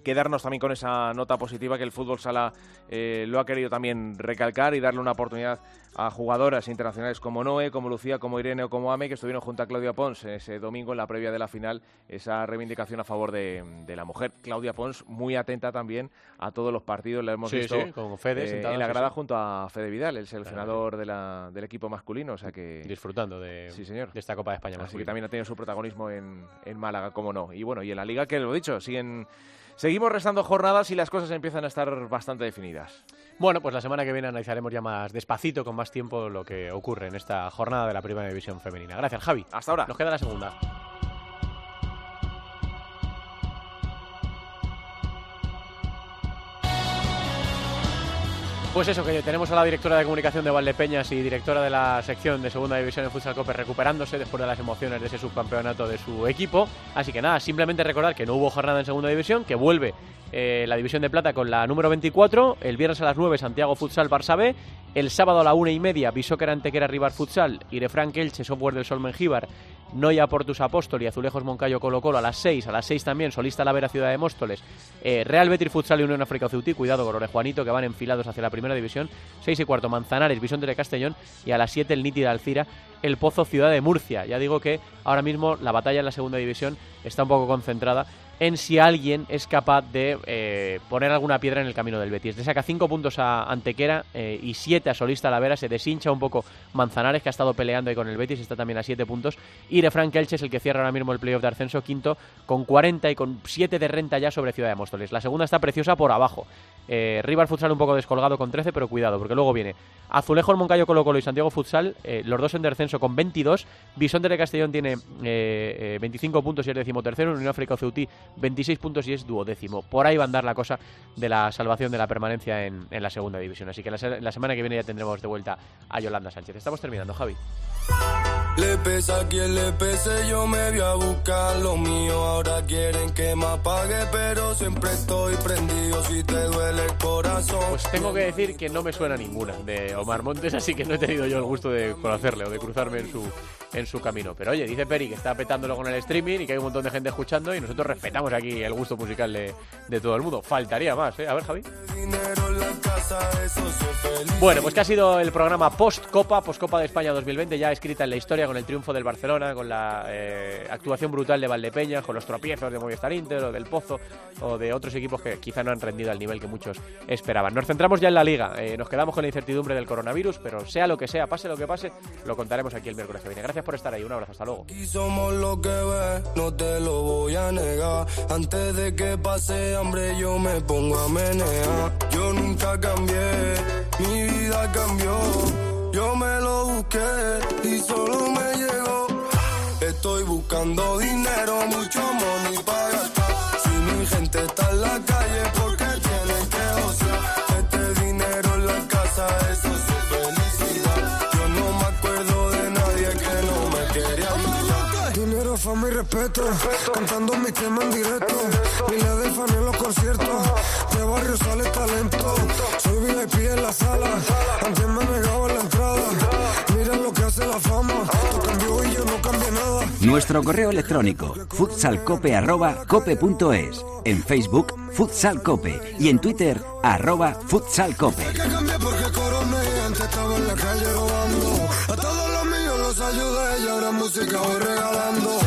quedarnos también con esa nota positiva que el fútbol sala eh, lo ha querido también recalcar y darle una oportunidad a jugadoras internacionales como Noé, como Lucía, como Irene o como Ame, que estuvieron junto a Claudia Pons ese domingo en la previa de la final, esa reivindicación a favor de, de la mujer. Claudia Pons muy atenta también a todos los partidos, la hemos Sí, visto sí, con Fede eh, en la sí, grada sí. junto a Fede Vidal, el seleccionador de la- del equipo masculino, o sea que... Disfrutando de, Sí, señor. de esta Copa de España. Así que también ha tenido su protagonismo en, en Málaga, como no. Y bueno, y en la liga, que lo he dicho, siguen, seguimos restando jornadas y las cosas empiezan a estar bastante definidas. Bueno, pues la semana que viene analizaremos ya más despacito, con más tiempo, lo que ocurre en esta jornada de la Primera División Femenina. Gracias, Javi. Hasta ahora. Nos queda la segunda. Pues eso, que tenemos a la directora de comunicación de Valdepeñas y directora de la sección de segunda división en Futsal Cope recuperándose después de las emociones de ese subcampeonato de su equipo. Así que nada, simplemente recordar que no hubo jornada en segunda división, que vuelve eh, la división de plata con la número 24, el viernes a las 9 Santiago Futsal Barça B, el sábado a la una y media Bisóquera Antequera Rivar Futsal, Irefranc Elche Software del Sol Mengíbar, Noia Portus Apóstol y Azulejos Moncayo Colo Colo a las 6, a las 6 también Solista Lavera Ciudad de Móstoles, eh, Real Betis Futsal y Unión África Ceutí, cuidado con Juanito que van enfilados hacia la primera división, 6 y cuarto Manzanares, Bisonte de Castellón y a las 7 el Nítida Alcira, el Pozo Ciudad de Murcia. Ya digo que ahora mismo la batalla en la segunda división está un poco concentrada en si alguien es capaz de eh, poner alguna piedra en el camino del Betis. Le saca 5 puntos a Antequera eh, y 7 a Solista Lavera. Se deshincha un poco Manzanares, que ha estado peleando ahí con el Betis, está también a 7 puntos. Y de Frank Elche es el que cierra ahora mismo el playoff de ascenso, quinto, con 40 y con 7 de renta ya sobre Ciudad de Móstoles. La segunda está preciosa por abajo. Eh, Rival Futsal un poco descolgado con 13, pero cuidado, porque luego viene Azulejo, el Moncayo, Colo Colo y Santiago Futsal, eh, los dos en descenso con 22. Bisonte de Castellón tiene eh, 25 puntos y es decimotercero. Unión África Ceutí 26 puntos y es duodécimo. Por ahí va a andar la cosa de la salvación de la permanencia en, en la segunda división. Así que la, la, semana que viene ya tendremos de vuelta a Yolanda Sánchez. Estamos terminando, Javi. Le pesa a quien le pese, yo me voy a buscar lo mío. Ahora quieren que me apague, pero siempre estoy prendido si te duele el corazón. Pues tengo que decir que no me suena ninguna de Omar Montes, así que no he tenido yo el gusto de conocerle o de cruzarme en su, en su camino. Pero oye, dice Peri que está petándolo con el streaming y que hay un montón de gente escuchando y nosotros respetamos aquí el gusto musical de, de todo el mundo. Faltaría más, ¿eh? A ver, Javi. Bueno, pues que ha sido el programa post-Copa, post-Copa de España 2020, ya escrita en la historia con el triunfo del Barcelona, con la eh, actuación brutal de Valdepeña, con los tropiezos de Movistar Inter o del Pozo o de otros equipos que quizá no han rendido al nivel que muchos esperaban. Nos centramos ya en la liga, eh, nos quedamos con la incertidumbre del coronavirus, pero sea lo que sea, pase lo que pase, lo contaremos aquí el miércoles que viene. Gracias por estar ahí, un abrazo, hasta luego. Y somos lo que ves, no te lo voy a negar. Antes de que pase hambre, yo me pongo a menear. Yo nunca cambié, mi vida cambió. Yo me lo busqué y solo me llegó. Estoy buscando dinero, mucho money para gastar. Si mi gente está en la calle, y respeto, cantando mi tema en directo. Miles de fans en los conciertos, de barrio sale talento. Soy VIP en la sala, antes me negaba la entrada. Mira lo que hace la fama, tú cambió y yo no cambié nada. Nuestro correo electrónico futsalcope.cope.es En Facebook, futsalcope. Y en Twitter, arroba futsalcope. A todos los míos los ayudé y ahora música voy regalando.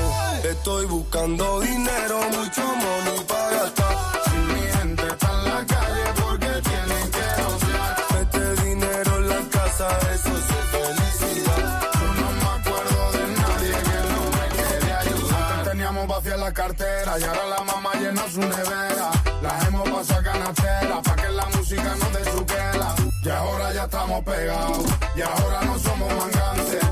Estoy buscando dinero, mucho money para gastar. Si mi gente está en la calle, porque tienen que gozar. Este dinero en la casa, eso es felicidad. Yo no me acuerdo de nadie que no me quiere ayudar. Teníamos vacía la cartera y ahora la mamá llena su nevera. Las hemos pasado a canastera pa' que la música no dé su quela. Y ahora ya estamos pegados y ahora no somos mangantes